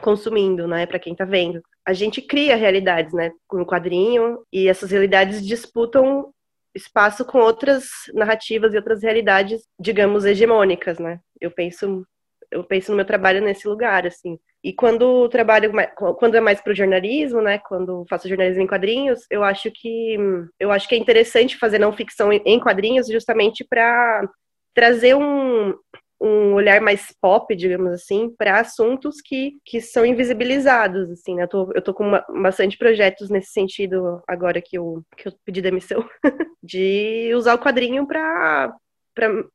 consumindo, né, para quem está vendo a gente cria realidades, né, com o quadrinho, e essas realidades disputam espaço com outras narrativas e outras realidades, digamos, hegemônicas, né? Eu penso eu penso no meu trabalho nesse lugar, assim. E quando trabalho, quando é mais para o jornalismo, né? Quando faço jornalismo em quadrinhos, eu acho que eu acho que é interessante fazer não ficção em quadrinhos, justamente para trazer um, um olhar mais pop, digamos assim, para assuntos que, que são invisibilizados, assim, né? Eu tô, eu tô com uma, bastante projetos nesse sentido agora que eu, que eu pedi demissão, de usar o quadrinho para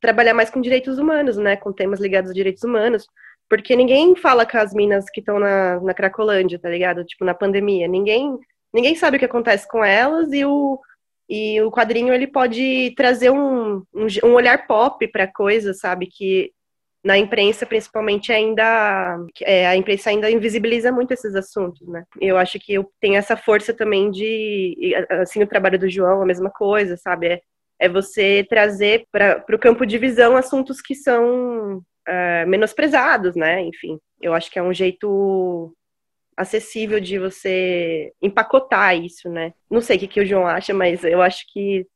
trabalhar mais com direitos humanos, né? Com temas ligados a direitos humanos, porque ninguém fala com as minas que estão na, na Cracolândia, tá ligado? Tipo, na pandemia. Ninguém, ninguém sabe o que acontece com elas e o e o quadrinho ele pode trazer um, um, um olhar pop para coisa, sabe? Que na imprensa, principalmente, ainda é, a imprensa ainda invisibiliza muito esses assuntos, né? Eu acho que eu tenho essa força também de, assim, o trabalho do João, a mesma coisa, sabe? É, é você trazer para o campo de visão assuntos que são é, menosprezados, né? Enfim, eu acho que é um jeito acessível de você empacotar isso, né? Não sei o que, que o João acha, mas eu acho que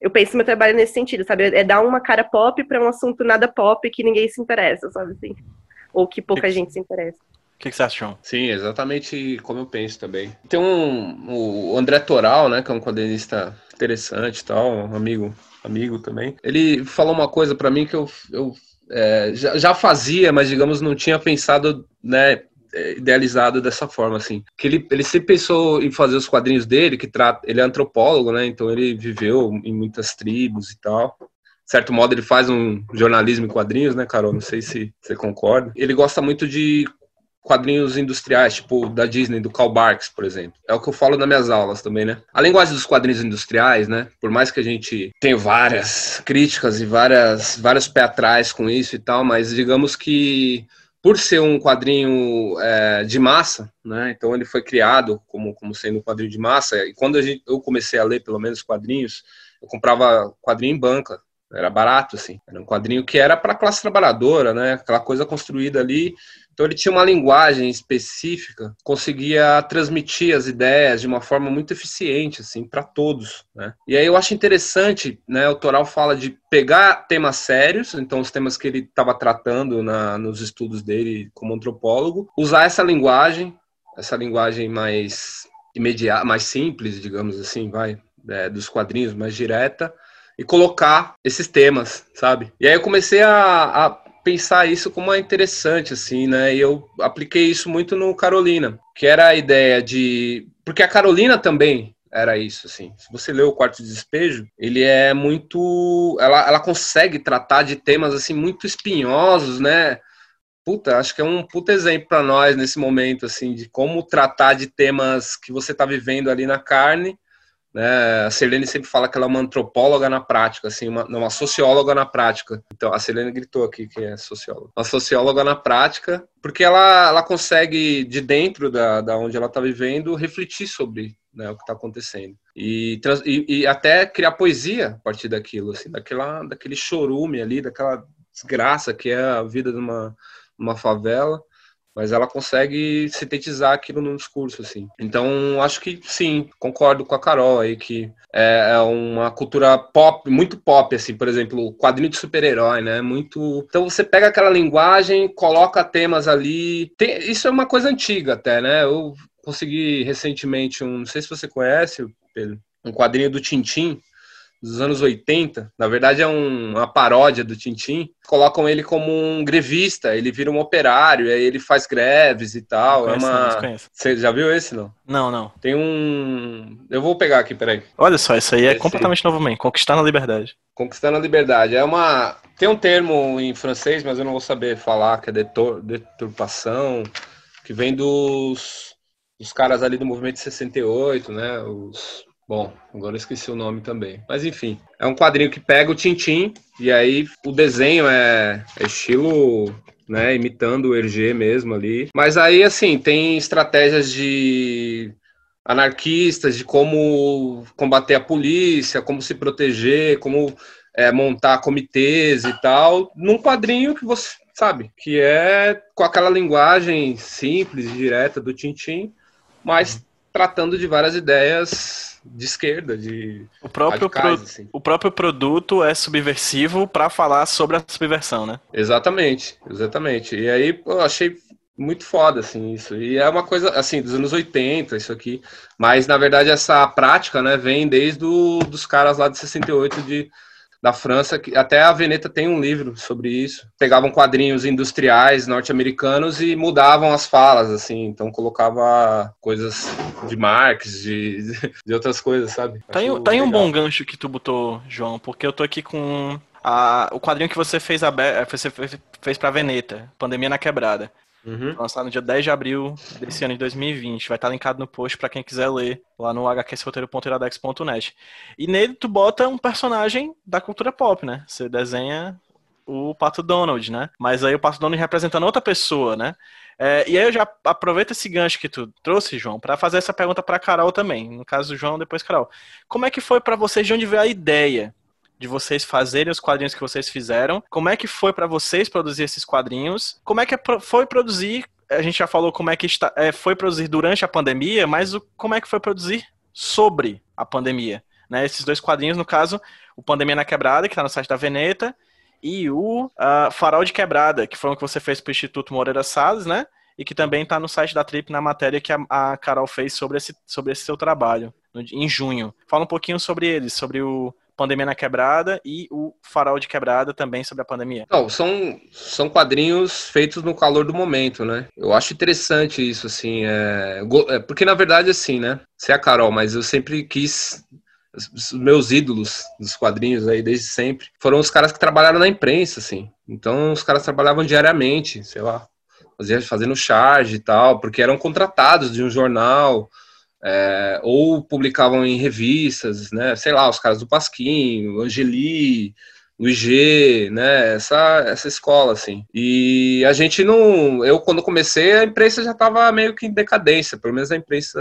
eu penso meu trabalho nesse sentido, sabe? É dar uma cara pop para um assunto nada pop que ninguém se interessa, sabe assim? Ou que pouca que gente se interessa. O que, que, você acha, João? Sim, exatamente como eu penso também. Tem um o André Toral, né, que é um quadrinista interessante e tal, um amigo, amigo também. Ele falou uma coisa para mim que eu, eu é, já, já fazia, mas digamos não tinha pensado, né, idealizado dessa forma, assim. Que ele, ele sempre pensou em fazer os quadrinhos dele, que trata, ele é antropólogo, né? Então ele viveu em muitas tribos e tal. De certo modo, ele faz um jornalismo em quadrinhos, né, Carol? Não sei se você concorda. Ele gosta muito de quadrinhos industriais, tipo da Disney, do Karl Barks, por exemplo. É o que eu falo nas minhas aulas também, né? A linguagem dos quadrinhos industriais, né? Por mais que a gente tenha várias críticas e várias, vários pé atrás com isso e tal, mas digamos que por ser um quadrinho é, de massa, né? Então ele foi criado como, como sendo um quadrinho de massa. E quando gente, eu comecei a ler, pelo menos, quadrinhos, eu comprava quadrinho em banca. Era barato, assim. Era um quadrinho que era para a classe trabalhadora, né? Aquela coisa construída ali então ele tinha uma linguagem específica, conseguia transmitir as ideias de uma forma muito eficiente, assim, para todos, né? E aí eu acho interessante, né? O Toral fala de pegar temas sérios, então os temas que ele estava tratando na, nos estudos dele como antropólogo, usar essa linguagem, essa linguagem mais imediata, mais simples, digamos assim, vai, é, dos quadrinhos, mais direta, e colocar esses temas, sabe? E aí eu comecei a, a pensar isso como é interessante, assim, né? E eu apliquei isso muito no Carolina, que era a ideia de. Porque a Carolina também, era isso, assim. Se você lê o Quarto de Despejo, ele é muito... Ela, ela consegue tratar de temas, assim, muito espinhosos, né? Puta, acho que é um puta exemplo para nós nesse momento, assim, de como tratar de temas que você tá vivendo ali na carne, né? A Selene sempre fala que ela é uma antropóloga na prática, assim, uma, uma socióloga na prática. Então, a Selene gritou aqui que é socióloga. Uma socióloga na prática, porque ela, ela consegue, de dentro da, da onde ela está vivendo, refletir sobre né, o que está acontecendo. E, e, e, até criar poesia a partir daquilo, assim, daquela, daquele chorume ali, daquela desgraça que é a vida de uma, uma favela mas ela consegue sintetizar aquilo num discurso, assim. Então, acho que sim, concordo com a Carol aí, que é, é uma cultura pop, muito pop, assim, por exemplo, o quadrinho de super-herói, né? Muito. Então, você pega aquela linguagem, coloca temas ali. Tem... Isso é uma coisa antiga até, né? Eu consegui recentemente um. Não sei se você conhece, Pedro, um quadrinho do Tintim dos anos 80, na verdade é um, uma paródia do Tintim, colocam ele como um grevista, ele vira um operário, aí ele faz greves e tal. Conheço, é uma... não, Você já viu esse, não? Não, não. Tem um... Eu vou pegar aqui, peraí. Olha só, isso aí é esse... completamente novo, man. Conquistar na liberdade. Conquistar na liberdade. É uma... Tem um termo em francês, mas eu não vou saber falar, que é detur... deturpação, que vem dos... dos caras ali do movimento 68, né? Os Bom, agora esqueci o nome também. Mas enfim, é um quadrinho que pega o Tintim e aí o desenho é, é estilo, né, imitando o Hergé mesmo ali. Mas aí, assim, tem estratégias de anarquistas, de como combater a polícia, como se proteger, como é, montar comitês e tal, num quadrinho que você sabe, que é com aquela linguagem simples e direta do Tintim, mas tratando de várias ideias de esquerda, de o próprio pro, assim. o próprio produto é subversivo para falar sobre a subversão, né? Exatamente, exatamente. E aí eu achei muito foda assim isso. E é uma coisa assim dos anos 80 isso aqui, mas na verdade essa prática, né, vem desde do, dos caras lá de 68 de da França, que até a Veneta tem um livro sobre isso. Pegavam quadrinhos industriais norte-americanos e mudavam as falas, assim, então colocava coisas de Marx, de, de outras coisas, sabe? Tá aí, tá aí um bom gancho que tu botou, João, porque eu tô aqui com a, o quadrinho que você fez, a, você fez pra Veneta, Pandemia na Quebrada. Uhum. Lançado no dia 10 de abril desse ano de 2020. Vai estar linkado no post para quem quiser ler lá no hqsroteiro.iradex.net. E nele tu bota um personagem da cultura pop, né? Você desenha o Pato Donald, né? Mas aí o Pato Donald representando outra pessoa, né? É, e aí eu já aproveito esse gancho que tu trouxe, João, para fazer essa pergunta para Carol também. No caso do João, depois Carol. Como é que foi para vocês de onde veio a ideia de vocês fazerem os quadrinhos que vocês fizeram. Como é que foi para vocês produzir esses quadrinhos? Como é que foi produzir? A gente já falou como é que está, é, foi produzir durante a pandemia, mas o, como é que foi produzir sobre a pandemia? Né? Esses dois quadrinhos, no caso, o Pandemia na Quebrada, que está no site da Veneta, e o uh, Farol de Quebrada, que foi o que você fez para o Instituto Moreira Salles, né? E que também está no site da Trip na matéria que a, a, Carol fez sobre esse, sobre esse seu trabalho, no, em junho. Fala um pouquinho sobre eles, sobre o Pandemia na Quebrada e o Farol de Quebrada também sobre a pandemia. Não, são, são quadrinhos feitos no calor do momento, né? Eu acho interessante isso, assim, é, é porque na verdade, assim, né? Você é a Carol, mas eu sempre quis os meus ídolos dos quadrinhos aí desde sempre foram os caras que trabalharam na imprensa, assim. Então os caras trabalhavam diariamente, sei lá, fazendo charge e tal, porque eram contratados de um jornal, é, ou publicavam em revistas, né? Sei lá, os caras do Pasquim, o Angeli, o IG, né? Essa, essa escola, assim. E a gente não. Eu, quando comecei, a imprensa já estava meio que em decadência, pelo menos a imprensa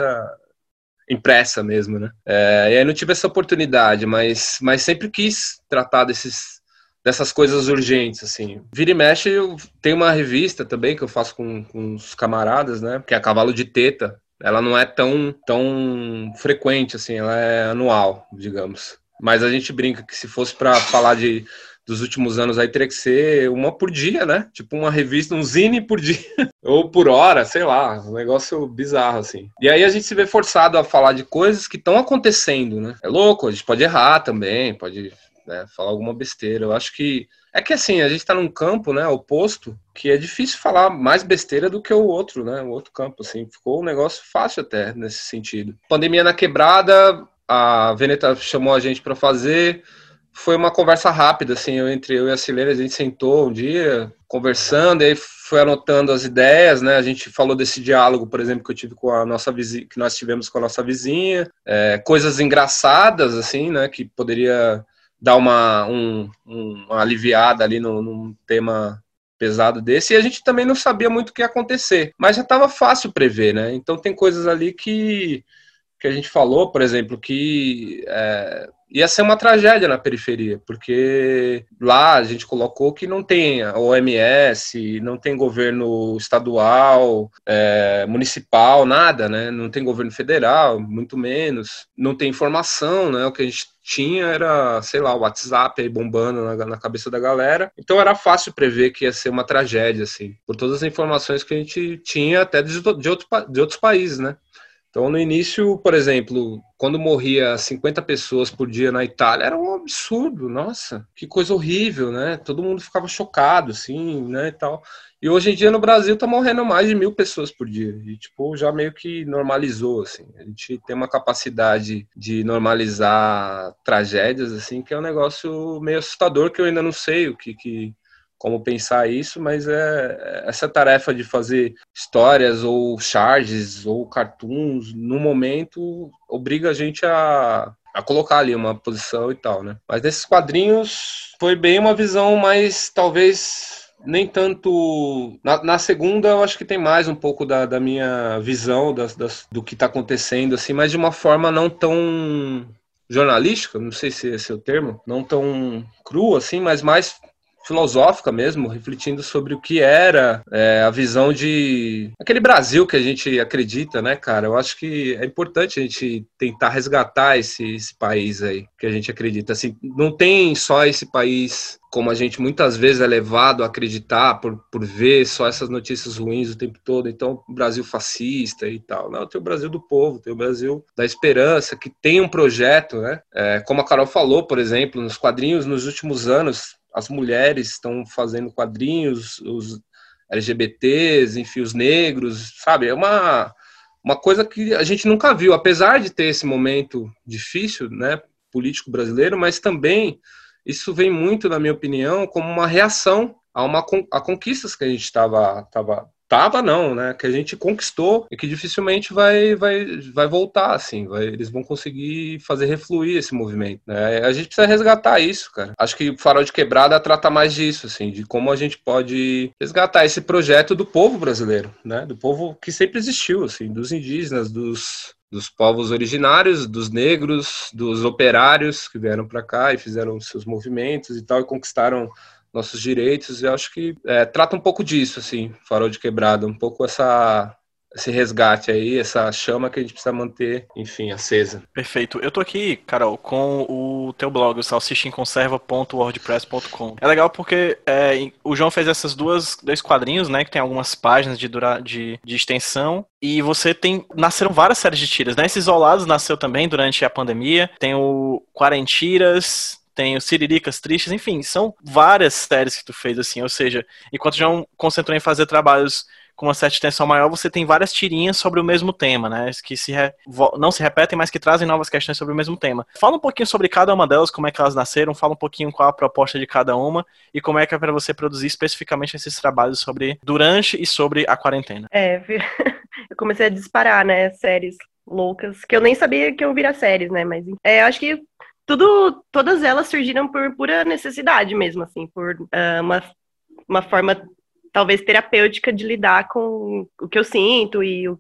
impressa mesmo, né? É, e aí não tive essa oportunidade, mas, mas sempre quis tratar desses dessas coisas urgentes, assim. Vira e mexe, eu tenho uma revista também que eu faço com, com os camaradas, né? Que é Cavalo de Teta, ela não é tão, tão frequente, assim, ela é anual, digamos. Mas a gente brinca que se fosse para falar de dos últimos anos aí teria que ser uma por dia, né? Tipo uma revista, um zine por dia ou por hora, sei lá, um negócio bizarro assim. E aí a gente se vê forçado a falar de coisas que estão acontecendo, né? É louco, a gente pode errar também, pode né? Falar alguma besteira. Eu acho que é que assim, a gente está num campo, né, oposto, que é difícil falar mais besteira do que o outro, né? O outro campo, assim, ficou um negócio fácil até nesse sentido. Pandemia na quebrada, a Veneta chamou a gente para fazer. Foi uma conversa rápida, assim, eu, entre eu e a Silene, a gente sentou um dia, conversando, e aí foi anotando as ideias, né? A gente falou desse diálogo, por exemplo, que eu tive com a nossa vizinha, que nós tivemos com a nossa vizinha, é, coisas engraçadas, assim, né? Que poderia dar uma, um, uma aliviada ali no, num tema pesado desse, e a gente também não sabia muito o que ia acontecer, mas já estava fácil prever, né? Então tem coisas ali que, que a gente falou, por exemplo, que é, ia ser uma tragédia na periferia, porque lá a gente colocou que não tem OMS, não tem governo estadual, é, municipal, nada, né? Não tem governo federal, muito menos. Não tem informação, né? O que a gente tinha era, sei lá, o WhatsApp aí bombando na, na cabeça da galera. Então era fácil prever que ia ser uma tragédia, assim, por todas as informações que a gente tinha até de, de, outro, de outros países, né? Então, no início, por exemplo, quando morria 50 pessoas por dia na Itália, era um absurdo, nossa, que coisa horrível, né? Todo mundo ficava chocado, assim, né, e tal. E hoje em dia no Brasil tá morrendo mais de mil pessoas por dia. E, tipo, já meio que normalizou, assim. A gente tem uma capacidade de normalizar tragédias, assim, que é um negócio meio assustador, que eu ainda não sei o que, que como pensar isso, mas é essa tarefa de fazer histórias ou charges ou cartoons no momento obriga a gente a, a colocar ali uma posição e tal, né? Mas nesses quadrinhos foi bem uma visão mais talvez nem tanto. Na, na, segunda, eu acho que tem mais um pouco da, da minha visão das, das, do que está acontecendo, assim, mas de uma forma não tão jornalística, não sei se esse é o termo, não tão cru assim, mas mais filosófica mesmo, refletindo sobre o que era é, a visão de aquele Brasil que a gente acredita, né, cara? Eu acho que é importante a gente tentar resgatar esse, esse país aí que a gente acredita. Assim, não tem só esse país como a gente muitas vezes é levado a acreditar por, por ver só essas notícias ruins o tempo todo, então Brasil fascista e tal. Não, tem o Brasil do povo, tem o Brasil da esperança, que tem um projeto, né? É, como a Carol falou, por exemplo, nos quadrinhos nos últimos anos, as mulheres estão fazendo quadrinhos, os LGBTs, enfim, os negros, sabe? É uma, uma coisa que a gente nunca viu, apesar de ter esse momento difícil, né, político brasileiro, mas também isso vem muito, na minha opinião, como uma reação a, uma, a conquistas que a gente estava tava tava não, né? Que a gente conquistou e que dificilmente vai vai vai voltar assim, vai, eles vão conseguir fazer refluir esse movimento, né? A gente precisa resgatar isso, cara. Acho que o Farol de Quebrada trata mais disso, assim, de como a gente pode resgatar esse projeto do povo brasileiro, né? Do povo que sempre existiu, assim, dos indígenas, dos dos povos originários, dos negros, dos operários que vieram para cá e fizeram seus movimentos e tal e conquistaram nossos direitos. Eu acho que é, trata um pouco disso, assim, Farol de Quebrada, um pouco essa esse resgate aí, essa chama que a gente precisa manter, enfim, acesa. Perfeito. Eu tô aqui, Carol, com o teu blog, o salsichinconserva.wordpress.com. É legal porque é, o João fez essas duas dois quadrinhos, né, que tem algumas páginas de, dura, de, de extensão, e você tem. Nasceram várias séries de tiras, né? Esses Isolados nasceu também durante a pandemia. Tem o Quarentiras, tem o Siriricas Tristes, enfim, são várias séries que tu fez, assim, ou seja, enquanto já concentrou em fazer trabalhos com uma certa extensão maior, você tem várias tirinhas sobre o mesmo tema, né? Que se re... não se repetem, mas que trazem novas questões sobre o mesmo tema. Fala um pouquinho sobre cada uma delas, como é que elas nasceram, fala um pouquinho qual a proposta de cada uma e como é que é para você produzir especificamente esses trabalhos sobre durante e sobre a quarentena. É, eu comecei a disparar, né, séries loucas, que eu nem sabia que eu virar séries, né, mas é, acho que tudo, todas elas surgiram por pura necessidade mesmo, assim, por uh, uma, uma forma talvez terapêutica de lidar com o que eu sinto e o,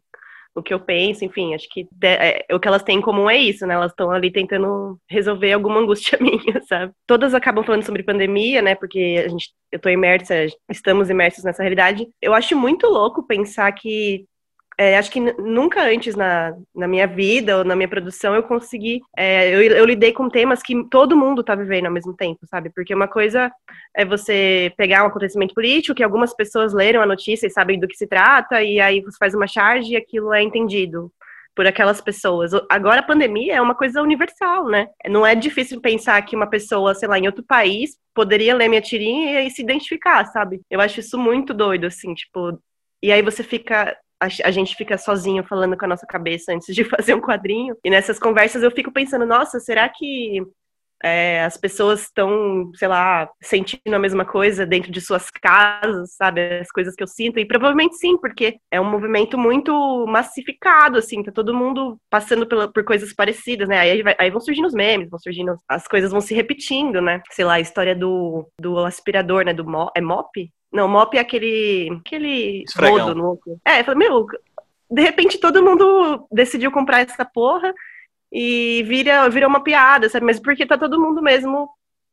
o que eu penso, enfim, acho que de, é, o que elas têm em comum é isso, né? Elas estão ali tentando resolver alguma angústia minha, sabe? Todas acabam falando sobre pandemia, né? Porque a gente, eu tô imersa, estamos imersos nessa realidade. Eu acho muito louco pensar que é, acho que nunca antes na, na minha vida ou na minha produção eu consegui. É, eu, eu lidei com temas que todo mundo está vivendo ao mesmo tempo, sabe? Porque uma coisa é você pegar um acontecimento político que algumas pessoas leram a notícia e sabem do que se trata, e aí você faz uma charge e aquilo é entendido. por aquelas pessoas. Agora a pandemia é uma coisa universal, né? Não é difícil pensar que uma pessoa, sei lá, em outro país poderia ler minha tirinha e se identificar, sabe? Eu acho isso muito doido, assim, tipo. E aí você fica a, gente fica sozinho falando com a nossa cabeça antes de fazer um quadrinho. E nessas conversas eu fico pensando, nossa, será que é, as pessoas estão, sei lá, sentindo a mesma coisa dentro de suas casas, sabe? As coisas que eu sinto. E provavelmente sim, porque é um movimento muito massificado, assim, tá todo mundo passando pela, por coisas parecidas, né? Aí, aí vão surgindo os memes, vão surgindo. As coisas vão se repetindo, né? Sei lá, a história do, do aspirador, né? Do mo, é mop? Não, mop é aquele. aquele rodo no. É, eu falei, meu, de repente todo mundo decidiu comprar essa porra e vira, vira uma piada, sabe? Mas porque tá todo mundo mesmo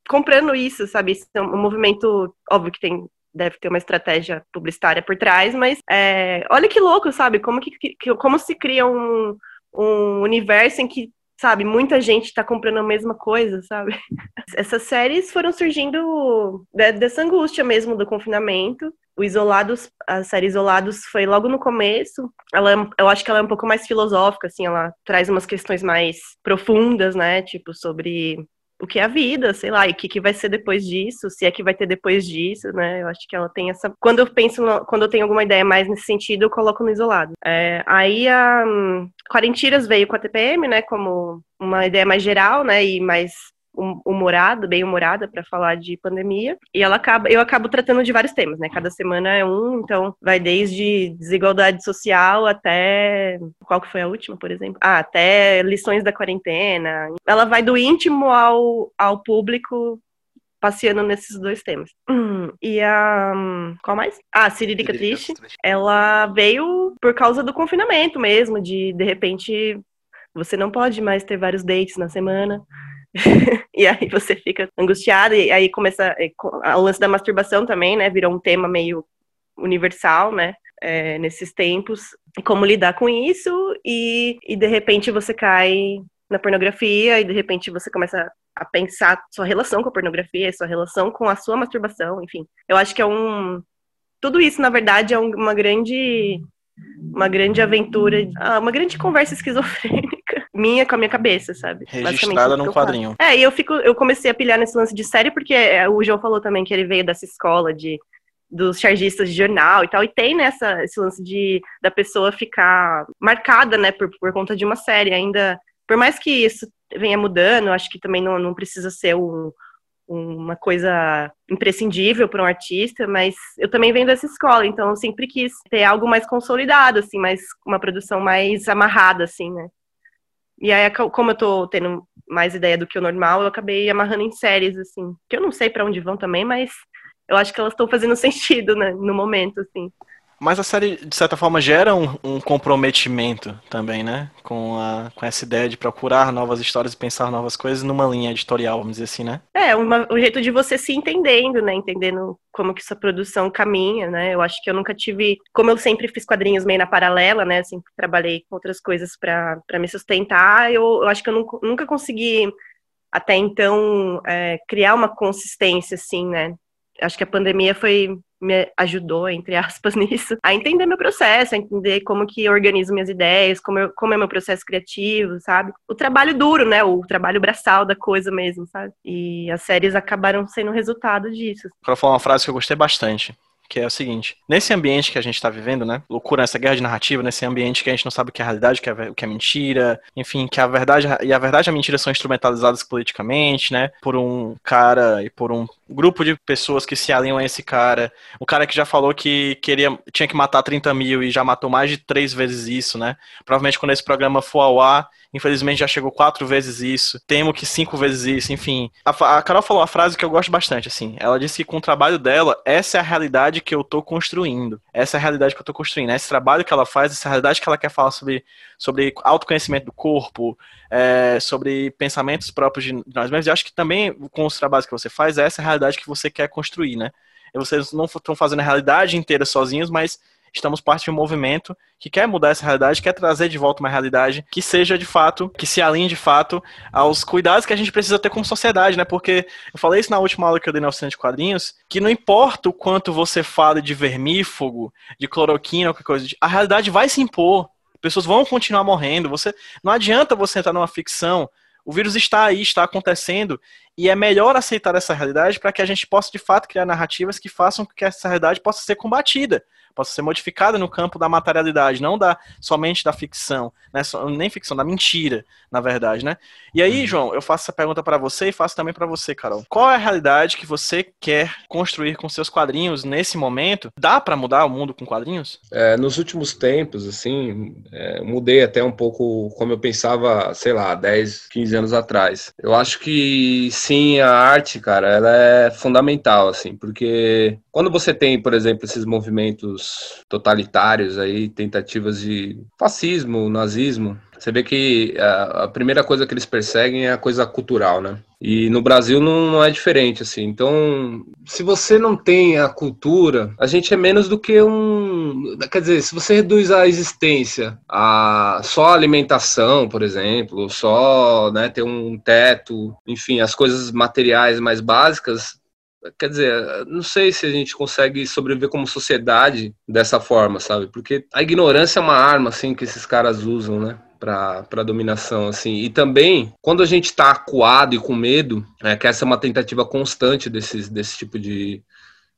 comprando isso, sabe? Isso é um movimento, óbvio que tem deve ter uma estratégia publicitária por trás, mas é, olha que louco, sabe? Como que, que como se cria um, um universo em que sabe, muita gente tá comprando a mesma coisa, sabe? Essas séries foram surgindo dessa angústia mesmo do confinamento o Isolados, a série Isolados foi logo no começo. Ela, eu acho que ela é um pouco mais filosófica, assim, ela traz umas questões mais profundas, né? Tipo, sobre o que é a vida, sei lá, e o que, que vai ser depois disso, se é que vai ter depois disso, né? Eu acho que ela tem essa. Quando eu penso, no... quando eu tenho alguma ideia mais nesse sentido, eu coloco no isolado. É, aí a um, Quarentiras veio com a TPM, né? Como uma ideia mais geral, né? E mais humorada, bem humorada para falar de pandemia. E ela acaba, eu acabo tratando de vários temas, né? Cada semana é um, então vai desde desigualdade social até qual que foi a última, por exemplo? Ah, até lições da quarentena. Ela vai do íntimo ao, ao público passeando nesses dois temas. Hum, e a. Qual mais? Ah, Ciririca Triste. Ela veio por causa do confinamento mesmo, de de repente você não pode mais ter vários dates na semana. e aí você fica angustiado, e aí começa o lance da masturbação também, né? Virou um tema meio universal, né? É, nesses tempos, como lidar com isso, e, e de repente você cai na pornografia, e de repente você começa a pensar sua relação com a pornografia, sua relação com a sua masturbação, enfim. Eu acho que é um. Tudo isso, na verdade, é uma grande. Uma grande aventura, ah, uma grande conversa esquizofrênica minha com a minha cabeça, sabe? Registrada num quadrinho. É, e eu fico, eu comecei a pilhar nesse lance de série porque é, o João falou também que ele veio dessa escola de dos chargistas de jornal e tal, e tem nessa esse lance de da pessoa ficar marcada, né, por, por conta de uma série, ainda, por mais que isso venha mudando, acho que também não, não precisa ser um, uma coisa imprescindível para um artista, mas eu também venho dessa escola, então eu sempre quis ter algo mais consolidado, assim, mais uma produção mais amarrada, assim, né? E aí, como eu tô tendo mais ideia do que o normal, eu acabei amarrando em séries, assim, que eu não sei para onde vão também, mas eu acho que elas estão fazendo sentido, né, no momento, assim. Mas a série, de certa forma, gera um, um, comprometimento também, né? Com, a, com essa ideia de procurar novas histórias e pensar novas coisas numa linha editorial, vamos dizer assim, né? É, uma, um jeito de você se entendendo, né? Entendendo como que sua produção caminha, né? Eu acho que eu nunca tive... Como eu sempre fiz quadrinhos meio na paralela, né? Sempre trabalhei com outras coisas para me sustentar, eu, eu acho que eu nunca, nunca consegui, até então, é, criar uma consistência, assim, né? Acho que a pandemia foi me ajudou, entre aspas, nisso, a entender meu processo, a entender como que eu organizo minhas ideias, como, eu, como é meu processo criativo, sabe? O trabalho duro, né? O trabalho braçal da coisa mesmo, sabe? E as séries acabaram sendo resultado disso. Quero falar uma frase que eu gostei bastante que é o seguinte: nesse ambiente que a gente está vivendo, né? Loucura, essa guerra de narrativa, nesse ambiente que a gente não sabe o que é realidade, o que é, o que é mentira, enfim, que a verdade e a verdade e a mentira são instrumentalizadas politicamente, né? Por um cara e por um grupo de pessoas que se alinham a esse cara. O cara que já falou que queria, tinha que matar 30 mil e já matou mais de três vezes isso, né? Provavelmente quando esse programa for ao ar, infelizmente já chegou quatro vezes isso. Temo que cinco vezes isso, enfim. A, a Carol falou uma frase que eu gosto bastante, assim. Ela disse que com o trabalho dela, essa é a realidade que eu tô construindo. Essa é a realidade que eu tô construindo. Esse trabalho que ela faz, essa realidade que ela quer falar sobre, sobre autoconhecimento do corpo, é, sobre pensamentos próprios de nós mesmos. E acho que também com os trabalhos que você faz, essa é a realidade que você quer construir, né? Vocês não estão fazendo a realidade inteira sozinhos, mas estamos parte de um movimento que quer mudar essa realidade, quer trazer de volta uma realidade que seja de fato, que se alinhe de fato aos cuidados que a gente precisa ter como sociedade, né? Porque eu falei isso na última aula que eu dei na oficina de quadrinhos, que não importa o quanto você fale de vermífugo, de cloroquina, qualquer coisa, a realidade vai se impor pessoas vão continuar morrendo. Você não adianta você entrar numa ficção. O vírus está aí, está acontecendo, e é melhor aceitar essa realidade para que a gente possa de fato criar narrativas que façam com que essa realidade possa ser combatida possa ser modificada no campo da materialidade, não da somente da ficção, né? nem ficção, da mentira, na verdade, né? E aí, uhum. João, eu faço essa pergunta para você e faço também para você, Carol. Qual é a realidade que você quer construir com seus quadrinhos nesse momento? Dá para mudar o mundo com quadrinhos? É, nos últimos tempos, assim, é, mudei até um pouco como eu pensava, sei lá, 10, 15 anos atrás. Eu acho que sim, a arte, cara, ela é fundamental, assim, porque quando você tem, por exemplo, esses movimentos totalitários aí, tentativas de fascismo, nazismo. Você vê que a, a, primeira coisa que eles perseguem é a coisa cultural, né? E no Brasil não, não, é diferente, assim. Então, se você não tem a cultura, a gente é menos do que um. Quer dizer, se você reduz a existência a só alimentação, por exemplo, só né, ter um teto, enfim, as coisas materiais mais básicas, quer dizer, não sei se a gente consegue sobreviver como sociedade dessa forma, sabe? Porque a ignorância é uma arma, assim, que esses caras usam, né? para dominação, assim. E também, quando a gente está acuado e com medo, é, que essa é uma tentativa constante desses, desse tipo de,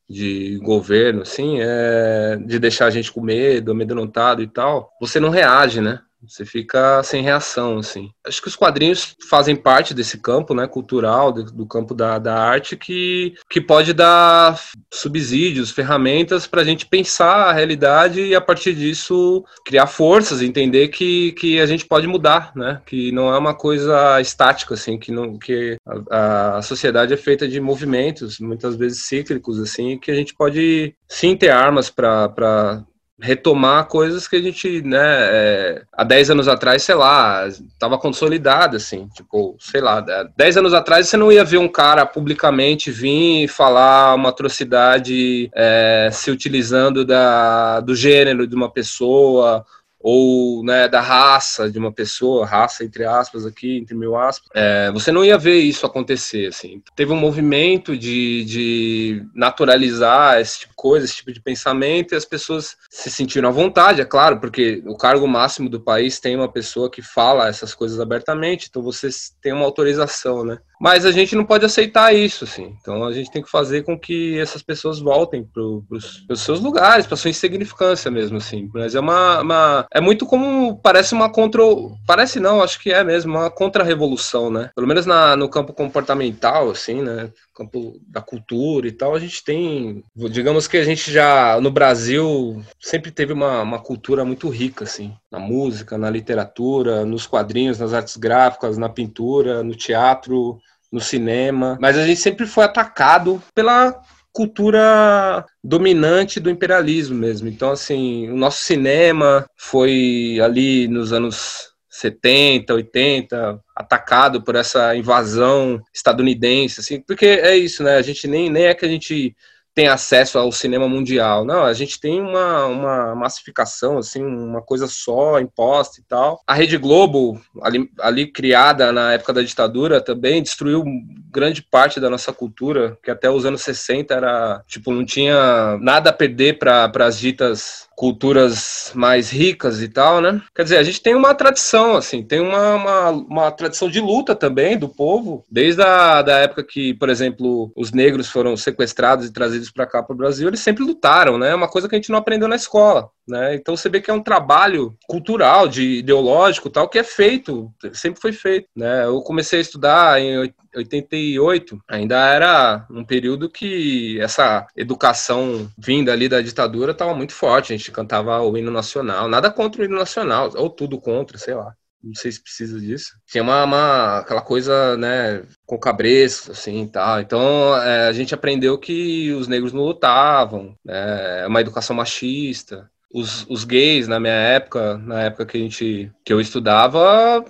de governo, assim, é, de deixar a gente com medo, amedrontado e tal, você não reage, né? Você fica sem reação, assim. Acho que os quadrinhos fazem parte desse campo, né, cultural, do, campo da, da arte, que, que pode dar subsídios, ferramentas para a gente pensar a realidade e, a partir disso, criar forças, entender que, que a gente pode mudar, né, que não é uma coisa estática, assim, que, não, que a, a sociedade é feita de movimentos, muitas vezes cíclicos, assim, que a gente pode sim ter armas para retomar coisas que a gente, né, é, há 10 anos atrás, sei lá, estava consolidada, assim, tipo, sei lá, 10 anos atrás você não ia ver um cara publicamente vir falar uma atrocidade é, se utilizando da, do gênero de uma pessoa ou né, da raça de uma pessoa, raça entre aspas aqui, entre mil aspas, é, você não ia ver isso acontecer, assim. Teve um movimento de, de naturalizar esse tipo de coisa, esse tipo de pensamento, e as pessoas se sentiram à vontade, é claro, porque o cargo máximo do país tem uma pessoa que fala essas coisas abertamente, então você tem uma autorização, né? Mas a gente não pode aceitar isso, assim. Então a gente tem que fazer com que essas pessoas voltem para os seus lugares, para sua insignificância mesmo, assim. Mas é uma, uma, é muito como parece uma contra, parece não, acho que é mesmo uma contra-revolução, né? Pelo menos na, no campo comportamental, assim, né? Campo da cultura e tal, a gente tem, digamos que a gente já no Brasil sempre teve uma, uma cultura muito rica, assim, na música, na literatura, nos quadrinhos, nas artes gráficas, na pintura, no teatro no cinema, mas a gente sempre foi atacado pela cultura dominante do imperialismo mesmo. Então, assim, o nosso cinema foi ali nos anos 70, 80, atacado por essa invasão estadunidense, assim, porque é isso, né? A gente nem, nem é que a gente tem acesso ao cinema mundial. Não, a gente tem uma, uma massificação, assim, uma coisa só, imposta e tal. A Rede Globo, ali, ali criada na época da ditadura, também destruiu grande parte da nossa cultura, que até os anos 60 era, tipo, não tinha nada a perder para as ditas culturas mais ricas e tal, né? Quer dizer, a gente tem uma tradição, assim, tem uma, uma, uma tradição de luta também do povo, desde a da época que, por exemplo, os negros foram sequestrados e trazidos para cá para o Brasil, eles sempre lutaram, né? É uma coisa que a gente não aprendeu na escola. Né? Então você vê que é um trabalho cultural, de ideológico, tal, que é feito, sempre foi feito. Né? Eu comecei a estudar em 88, ainda era um período que essa educação vinda ali da ditadura estava muito forte. A gente cantava o hino nacional, nada contra o hino nacional, ou tudo contra, sei lá. Não sei se precisa disso. Tinha uma, uma aquela coisa, né, com cabresto, assim, tal. Então, é, a gente aprendeu que os negros não lutavam, né, é uma educação machista os, os gays na minha época, na época que a gente que eu estudava,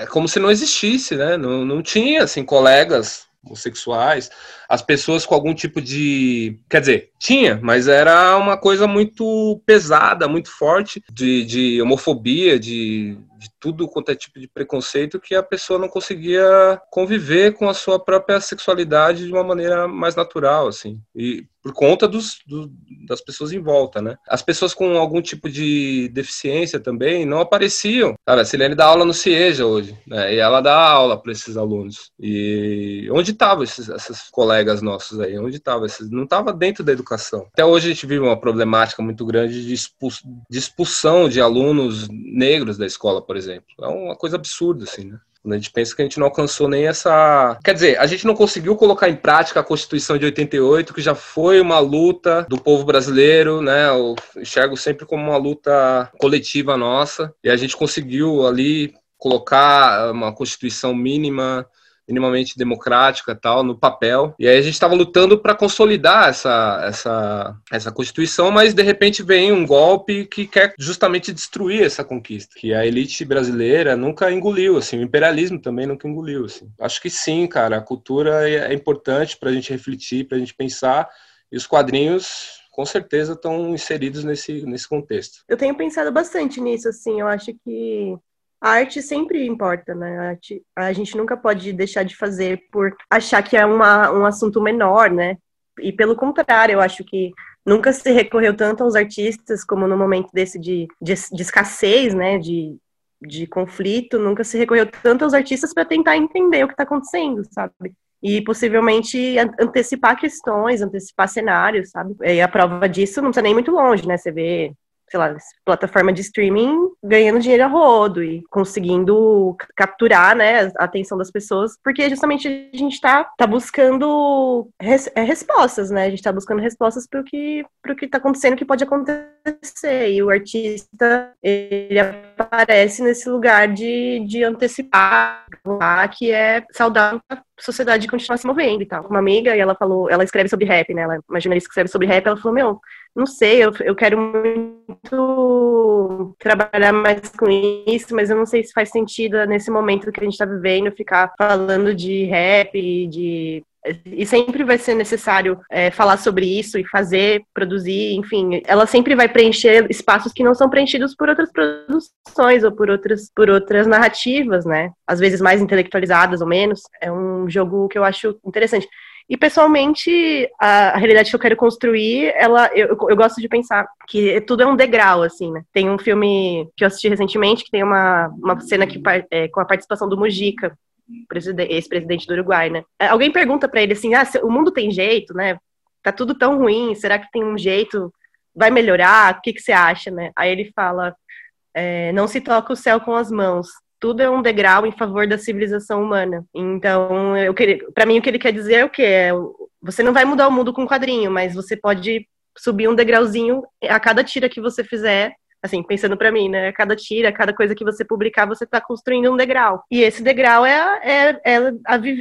é como se não existisse, né? Não, não tinha assim colegas homossexuais, as pessoas com algum tipo de. Quer dizer, tinha, mas era uma coisa muito pesada, muito forte, de, de homofobia, de de tudo quanto é tipo de preconceito que a pessoa não conseguia conviver com a sua própria sexualidade de uma maneira mais natural, assim. E por conta dos, do, das pessoas em volta, né? As pessoas com algum tipo de deficiência também não apareciam. Cara, a Silene dá aula no CIEJA hoje, né? E ela dá aula para esses alunos. E onde estavam esses, esses colegas nossos aí? Onde estavam esses? Não estava dentro da educação. Até hoje a gente vive uma problemática muito grande de, de expulsão de alunos negros da escola, por exemplo. É uma coisa absurda, assim, né? A gente pensa que a gente não alcançou nem essa. Quer dizer, a gente não conseguiu colocar em prática a Constituição de 88, que já foi uma luta do povo brasileiro, né? Eu enxergo sempre como uma luta coletiva nossa. E a gente conseguiu ali colocar uma Constituição mínima minimamente democrática tal no papel e aí a gente estava lutando para consolidar essa essa essa constituição mas de repente vem um golpe que quer justamente destruir essa conquista que a elite brasileira nunca engoliu assim o imperialismo também nunca engoliu assim acho que sim cara a cultura é, é importante para a gente refletir para a gente pensar e os quadrinhos com certeza estão inseridos nesse, nesse contexto. Eu tenho pensado bastante nisso, assim, eu acho que a arte sempre importa, né? A, arte, a gente nunca pode deixar de fazer por achar que é uma, um assunto menor, né? E pelo contrário, eu acho que nunca se recorreu tanto aos artistas como no momento desse de, de, de escassez, né? De, de conflito, nunca se recorreu tanto aos artistas para tentar entender o que está acontecendo, sabe? E possivelmente antecipar questões, antecipar cenários, sabe? E a prova disso não precisa nem muito longe, né? Você vê sei lá, plataforma de streaming ganhando dinheiro a rodo e conseguindo capturar, né, a atenção das pessoas, porque justamente a gente está tá buscando res, é, respostas, né, a gente está buscando respostas para o que para o que está acontecendo, o que pode acontecer, e o artista, ele aparece nesse lugar de, de antecipar, que é saudável a sociedade continuar se movendo e tal. Uma amiga, e ela falou, ela escreve sobre rap, né, ela é uma jornalista que escreve sobre rap, ela falou, meu, não sei, eu, eu quero muito trabalhar mais com isso, mas eu não sei se faz sentido nesse momento que a gente está vivendo ficar falando de rap, de e sempre vai ser necessário é, falar sobre isso e fazer, produzir, enfim, ela sempre vai preencher espaços que não são preenchidos por outras produções ou por outras, por outras narrativas, né? Às vezes mais intelectualizadas ou menos. É um jogo que eu acho interessante. E pessoalmente, a, a, realidade que eu quero construir, ela, eu, eu gosto de pensar que tudo é um degrau, assim, né? Tem um filme que eu assisti recentemente que tem uma, uma cena que, é, com a participação do Mujica, ex-presidente do Uruguai, né? É, alguém pergunta para ele assim: ah, o mundo tem jeito, né? Tá tudo tão ruim, será que tem um jeito? Vai melhorar? O que, que você acha, né? Aí ele fala: é, não se toca o céu com as mãos tudo é um degrau em favor da civilização humana. Então, eu para mim o que ele quer dizer é o quê? É, você não vai mudar o mundo com um quadrinho, mas você pode subir um degrauzinho a cada tira que você fizer. Assim, pensando para mim, né? A cada tira, a cada coisa que você publicar, você está construindo um degrau. E esse degrau é, é, é,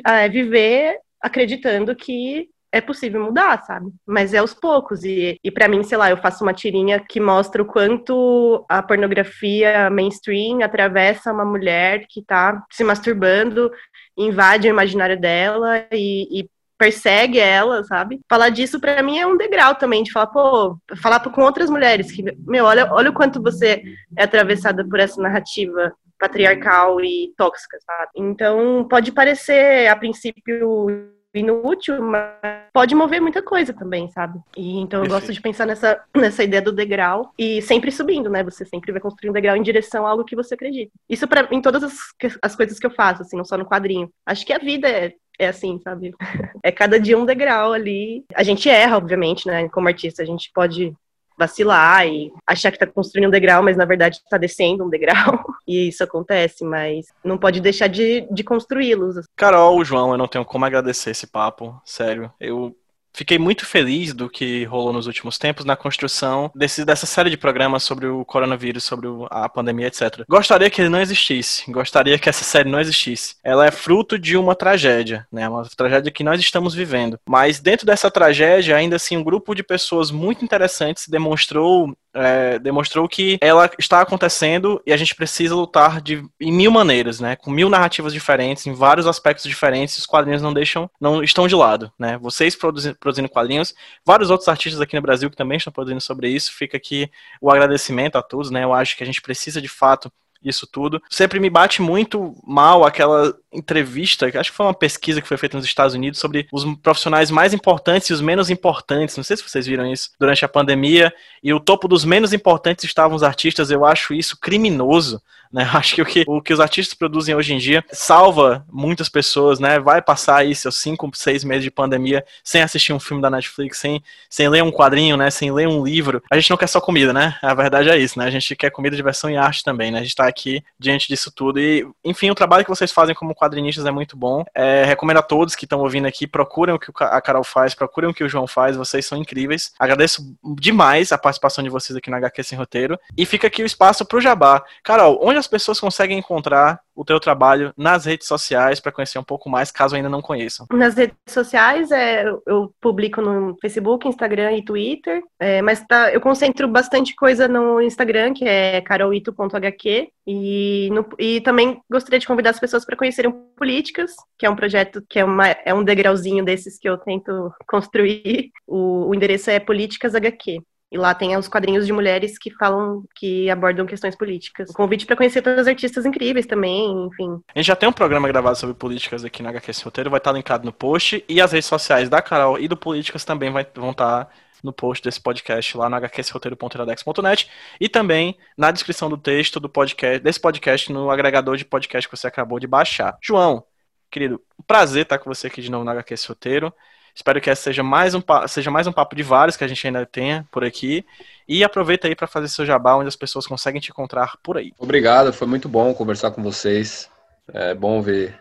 a, é viver acreditando que é possível mudar, sabe? Mas é aos poucos. E, e para mim, sei lá, eu faço uma tirinha que mostra o quanto a pornografia mainstream atravessa uma mulher que tá se masturbando, invade o imaginário dela e, e persegue ela, sabe? Falar disso para mim é um degrau também, de falar, pô, falar com outras mulheres que, meu, olha, olha o quanto você é atravessada por essa narrativa patriarcal e tóxica, sabe? Então, pode parecer a princípio inútil, mas pode mover muita coisa também, sabe? E então eu gosto de pensar nessa, nessa ideia do degrau e sempre subindo, né? Você sempre vai construir um degrau em direção a algo que você acredita. Isso para em todas as, as coisas que eu faço, assim, não só no quadrinho. Acho que a vida é, é assim, sabe? É cada dia um degrau ali. A gente erra, obviamente, né? Como artista, a gente pode vacilar e achar que está construindo um degrau, mas na verdade está descendo um degrau. E isso acontece, mas não pode deixar de, de construí-los. Carol, João, eu não tenho como agradecer esse papo, sério. Eu Fiquei muito feliz do que rolou nos últimos tempos na construção desse, dessa série de programas sobre o coronavírus, sobre a pandemia, etc. Gostaria que ele não existisse. Gostaria que essa série não existisse. Ela é fruto de uma tragédia, né? Uma tragédia que nós estamos vivendo. Mas dentro dessa tragédia, ainda assim, um grupo de pessoas muito interessantes demonstrou é, demonstrou que ela está acontecendo e a gente precisa lutar de, em mil maneiras, né? Com mil narrativas diferentes, em vários aspectos diferentes, os quadrinhos não deixam, não estão de lado, né? Vocês produzindo, produzindo quadrinhos, vários outros artistas aqui no Brasil que também estão produzindo sobre isso, fica aqui o agradecimento a todos, né? Eu acho que a gente precisa de fato isso tudo. Sempre me bate muito mal aquela entrevista, acho que foi uma pesquisa que foi feita nos Estados Unidos sobre os profissionais mais importantes e os menos importantes. Não sei se vocês viram isso durante a pandemia. E o topo dos menos importantes estavam os artistas. Eu acho isso criminoso. Né? Acho que o, que o que os artistas produzem hoje em dia salva muitas pessoas, né? Vai passar aí seus cinco, seis meses de pandemia sem assistir um filme da Netflix, sem, sem ler um quadrinho, né? Sem ler um livro. A gente não quer só comida, né? A verdade é isso, né? A gente quer comida, diversão e arte também, né? A gente tá aqui diante disso tudo. E, enfim, o trabalho que vocês fazem como quadrinistas é muito bom. É, recomendo a todos que estão ouvindo aqui, procurem o que a Carol faz, procurem o que o João faz, vocês são incríveis. Agradeço demais a participação de vocês aqui no HQ Sem Roteiro. E fica aqui o espaço pro Jabá. Carol, onde as pessoas conseguem encontrar o teu trabalho nas redes sociais para conhecer um pouco mais, caso ainda não conheçam? Nas redes sociais, é, eu publico no Facebook, Instagram e Twitter, é, mas tá, eu concentro bastante coisa no Instagram, que é carolito.hq, e, e também gostaria de convidar as pessoas para conhecerem Políticas, que é um projeto que é, uma, é um degrauzinho desses que eu tento construir. O, o endereço é Políticas HQ. E lá tem os quadrinhos de mulheres que falam, que abordam questões políticas. Um convite para conhecer todas as artistas incríveis também, enfim. A gente já tem um programa gravado sobre políticas aqui no HQ Roteiro, vai estar linkado no post. E as redes sociais da Carol e do Políticas também vai, vão estar no post desse podcast lá no hqsroteiro.iradex.net e também na descrição do texto do podcast, desse podcast no agregador de podcast que você acabou de baixar. João, querido, prazer estar com você aqui de novo no HQ Roteiro. Espero que essa seja mais um, seja mais um papo de vários que a gente ainda tenha por aqui. E aproveita aí para fazer seu jabá, onde as pessoas conseguem te encontrar por aí. Obrigado, foi muito bom conversar com vocês. É bom ver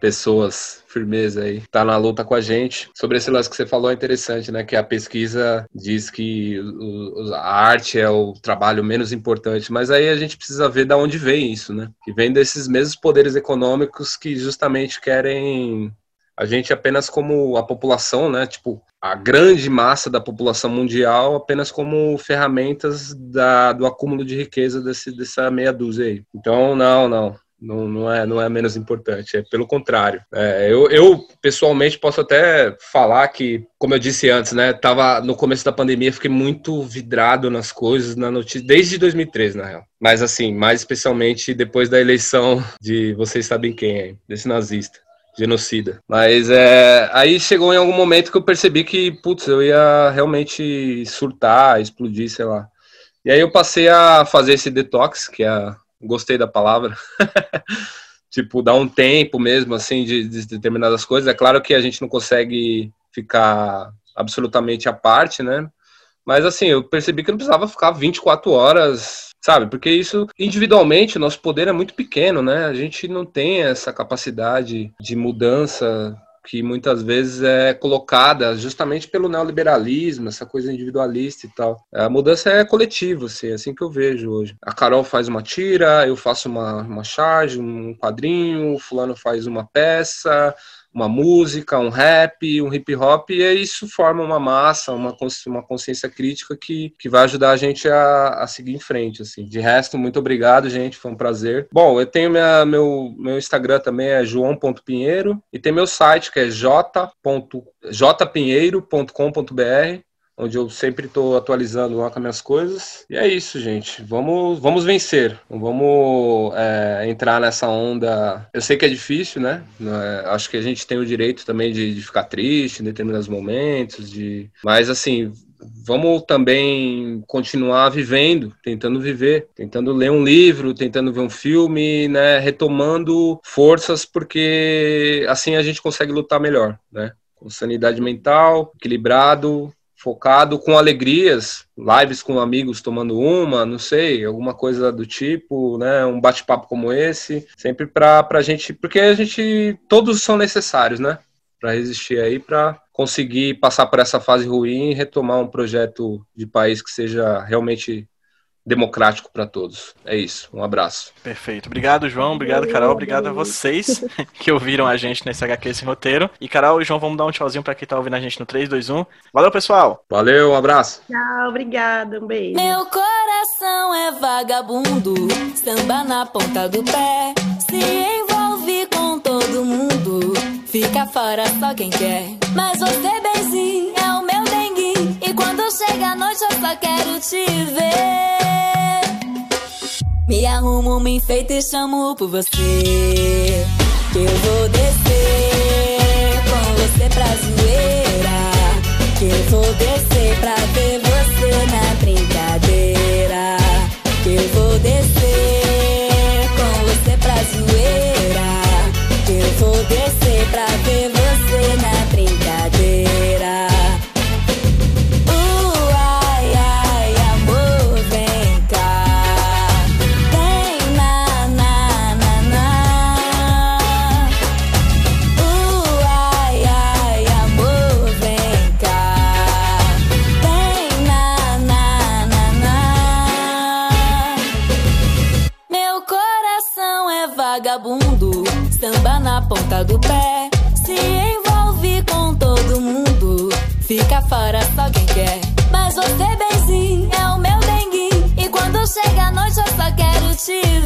pessoas, firmeza aí, tá na luta com a gente. Sobre esse lance que você falou é interessante, né? Que a pesquisa diz que a arte é o trabalho menos importante, mas aí a gente precisa ver de onde vem isso, né? Que vem desses mesmos poderes econômicos que justamente querem a gente apenas como a população, né? Tipo, a grande massa da população mundial apenas como ferramentas da, do acúmulo de riqueza desse, dessa meia dúzia aí. Então, não, não. Não, não, é, não é menos importante, é pelo contrário. É, eu, eu, pessoalmente, posso até falar que, como eu disse antes, né, tava no começo da pandemia, fiquei muito vidrado nas coisas, na notícia, desde 2013, na real. Mas, assim, mais especialmente depois da eleição de vocês sabem quem, desse nazista genocida. Mas é, aí chegou em algum momento que eu percebi que, putz, eu ia realmente surtar, explodir, sei lá. E aí eu passei a fazer esse detox, que é, gostei da palavra, tipo, dar um tempo mesmo, assim, de, de determinadas coisas. É claro que a gente não consegue ficar absolutamente à parte, né? Mas assim, eu percebi que não precisava ficar 24 horas sabe? Porque isso, individualmente, nosso poder é muito pequeno, né? A gente não tem essa capacidade de mudança que muitas vezes é colocada justamente pelo neoliberalismo, essa coisa individualista e tal. A mudança é coletiva, assim, é assim que eu vejo hoje. A Carol faz uma tira, eu faço uma, uma charge, um quadrinho, o fulano faz uma peça, uma música, um rap, um hip hop, e isso forma uma massa, uma, uma consciência crítica que, que vai ajudar a gente a, a seguir em frente. Assim. De resto, muito obrigado, gente, foi um prazer. Bom, eu tenho minha, meu, meu Instagram também, é joão.pinheiro, e tem meu site que é j.jpinheiro.com.br onde eu sempre estou atualizando lá com as minhas coisas. E é isso, gente. Vamos, vamos vencer. Vamos é, entrar nessa onda. Eu sei que é difícil, né? É, acho que a gente tem o direito também de, de ficar triste em determinados momentos, de. Mas assim. Vamos também continuar vivendo, tentando viver, tentando ler um livro, tentando ver um filme, né, retomando forças, porque assim a gente consegue lutar melhor, né? Com sanidade mental, equilibrado, focado com alegrias, lives com amigos tomando uma, não sei, alguma coisa do tipo, né? Um bate-papo como esse, sempre para a gente, porque a gente todos são necessários, né? Para resistir aí, para conseguir passar por essa fase ruim e retomar um projeto de país que seja realmente democrático para todos. É isso. Um abraço. Perfeito. Obrigado, João. Obrigado, Carol. Obrigado a vocês que ouviram a gente nesse HQ, esse roteiro. E, Carol e João, vamos dar um tchauzinho para quem tá ouvindo a gente no 3, 2, 1. Valeu, pessoal. Valeu, um abraço. Tchau, obrigada. Um beijo. Meu coração é vagabundo, samba na ponta do pé. Se envolve com todo mundo, fica fora só quem quer. Mas você, benzinho, é o meu dengue. E quando chega a noite, eu só quero te ver. Me arrumo, me enfeito e chamo por você. Que eu vou descer com você pra zoeira. Que eu vou descer pra ver você na brincadeira. Que eu vou descer com você pra zoeira. Que eu vou descer pra ver você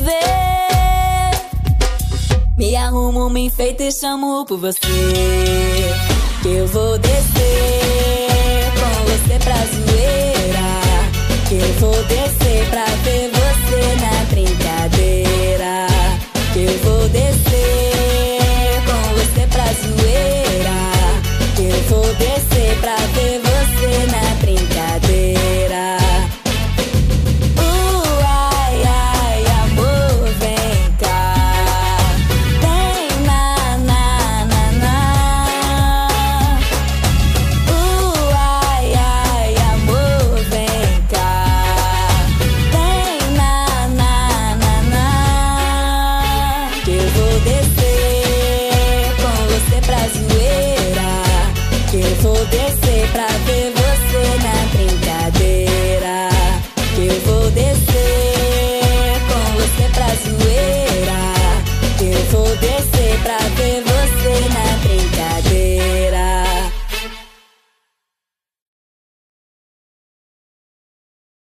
ver. Me arrumo, me enfeito e chamo por você. Que eu vou descer com você pra zoeira. Que eu vou descer pra ver você na brincadeira. Que eu vou descer com você pra zoeira. Que eu vou descer pra ver você na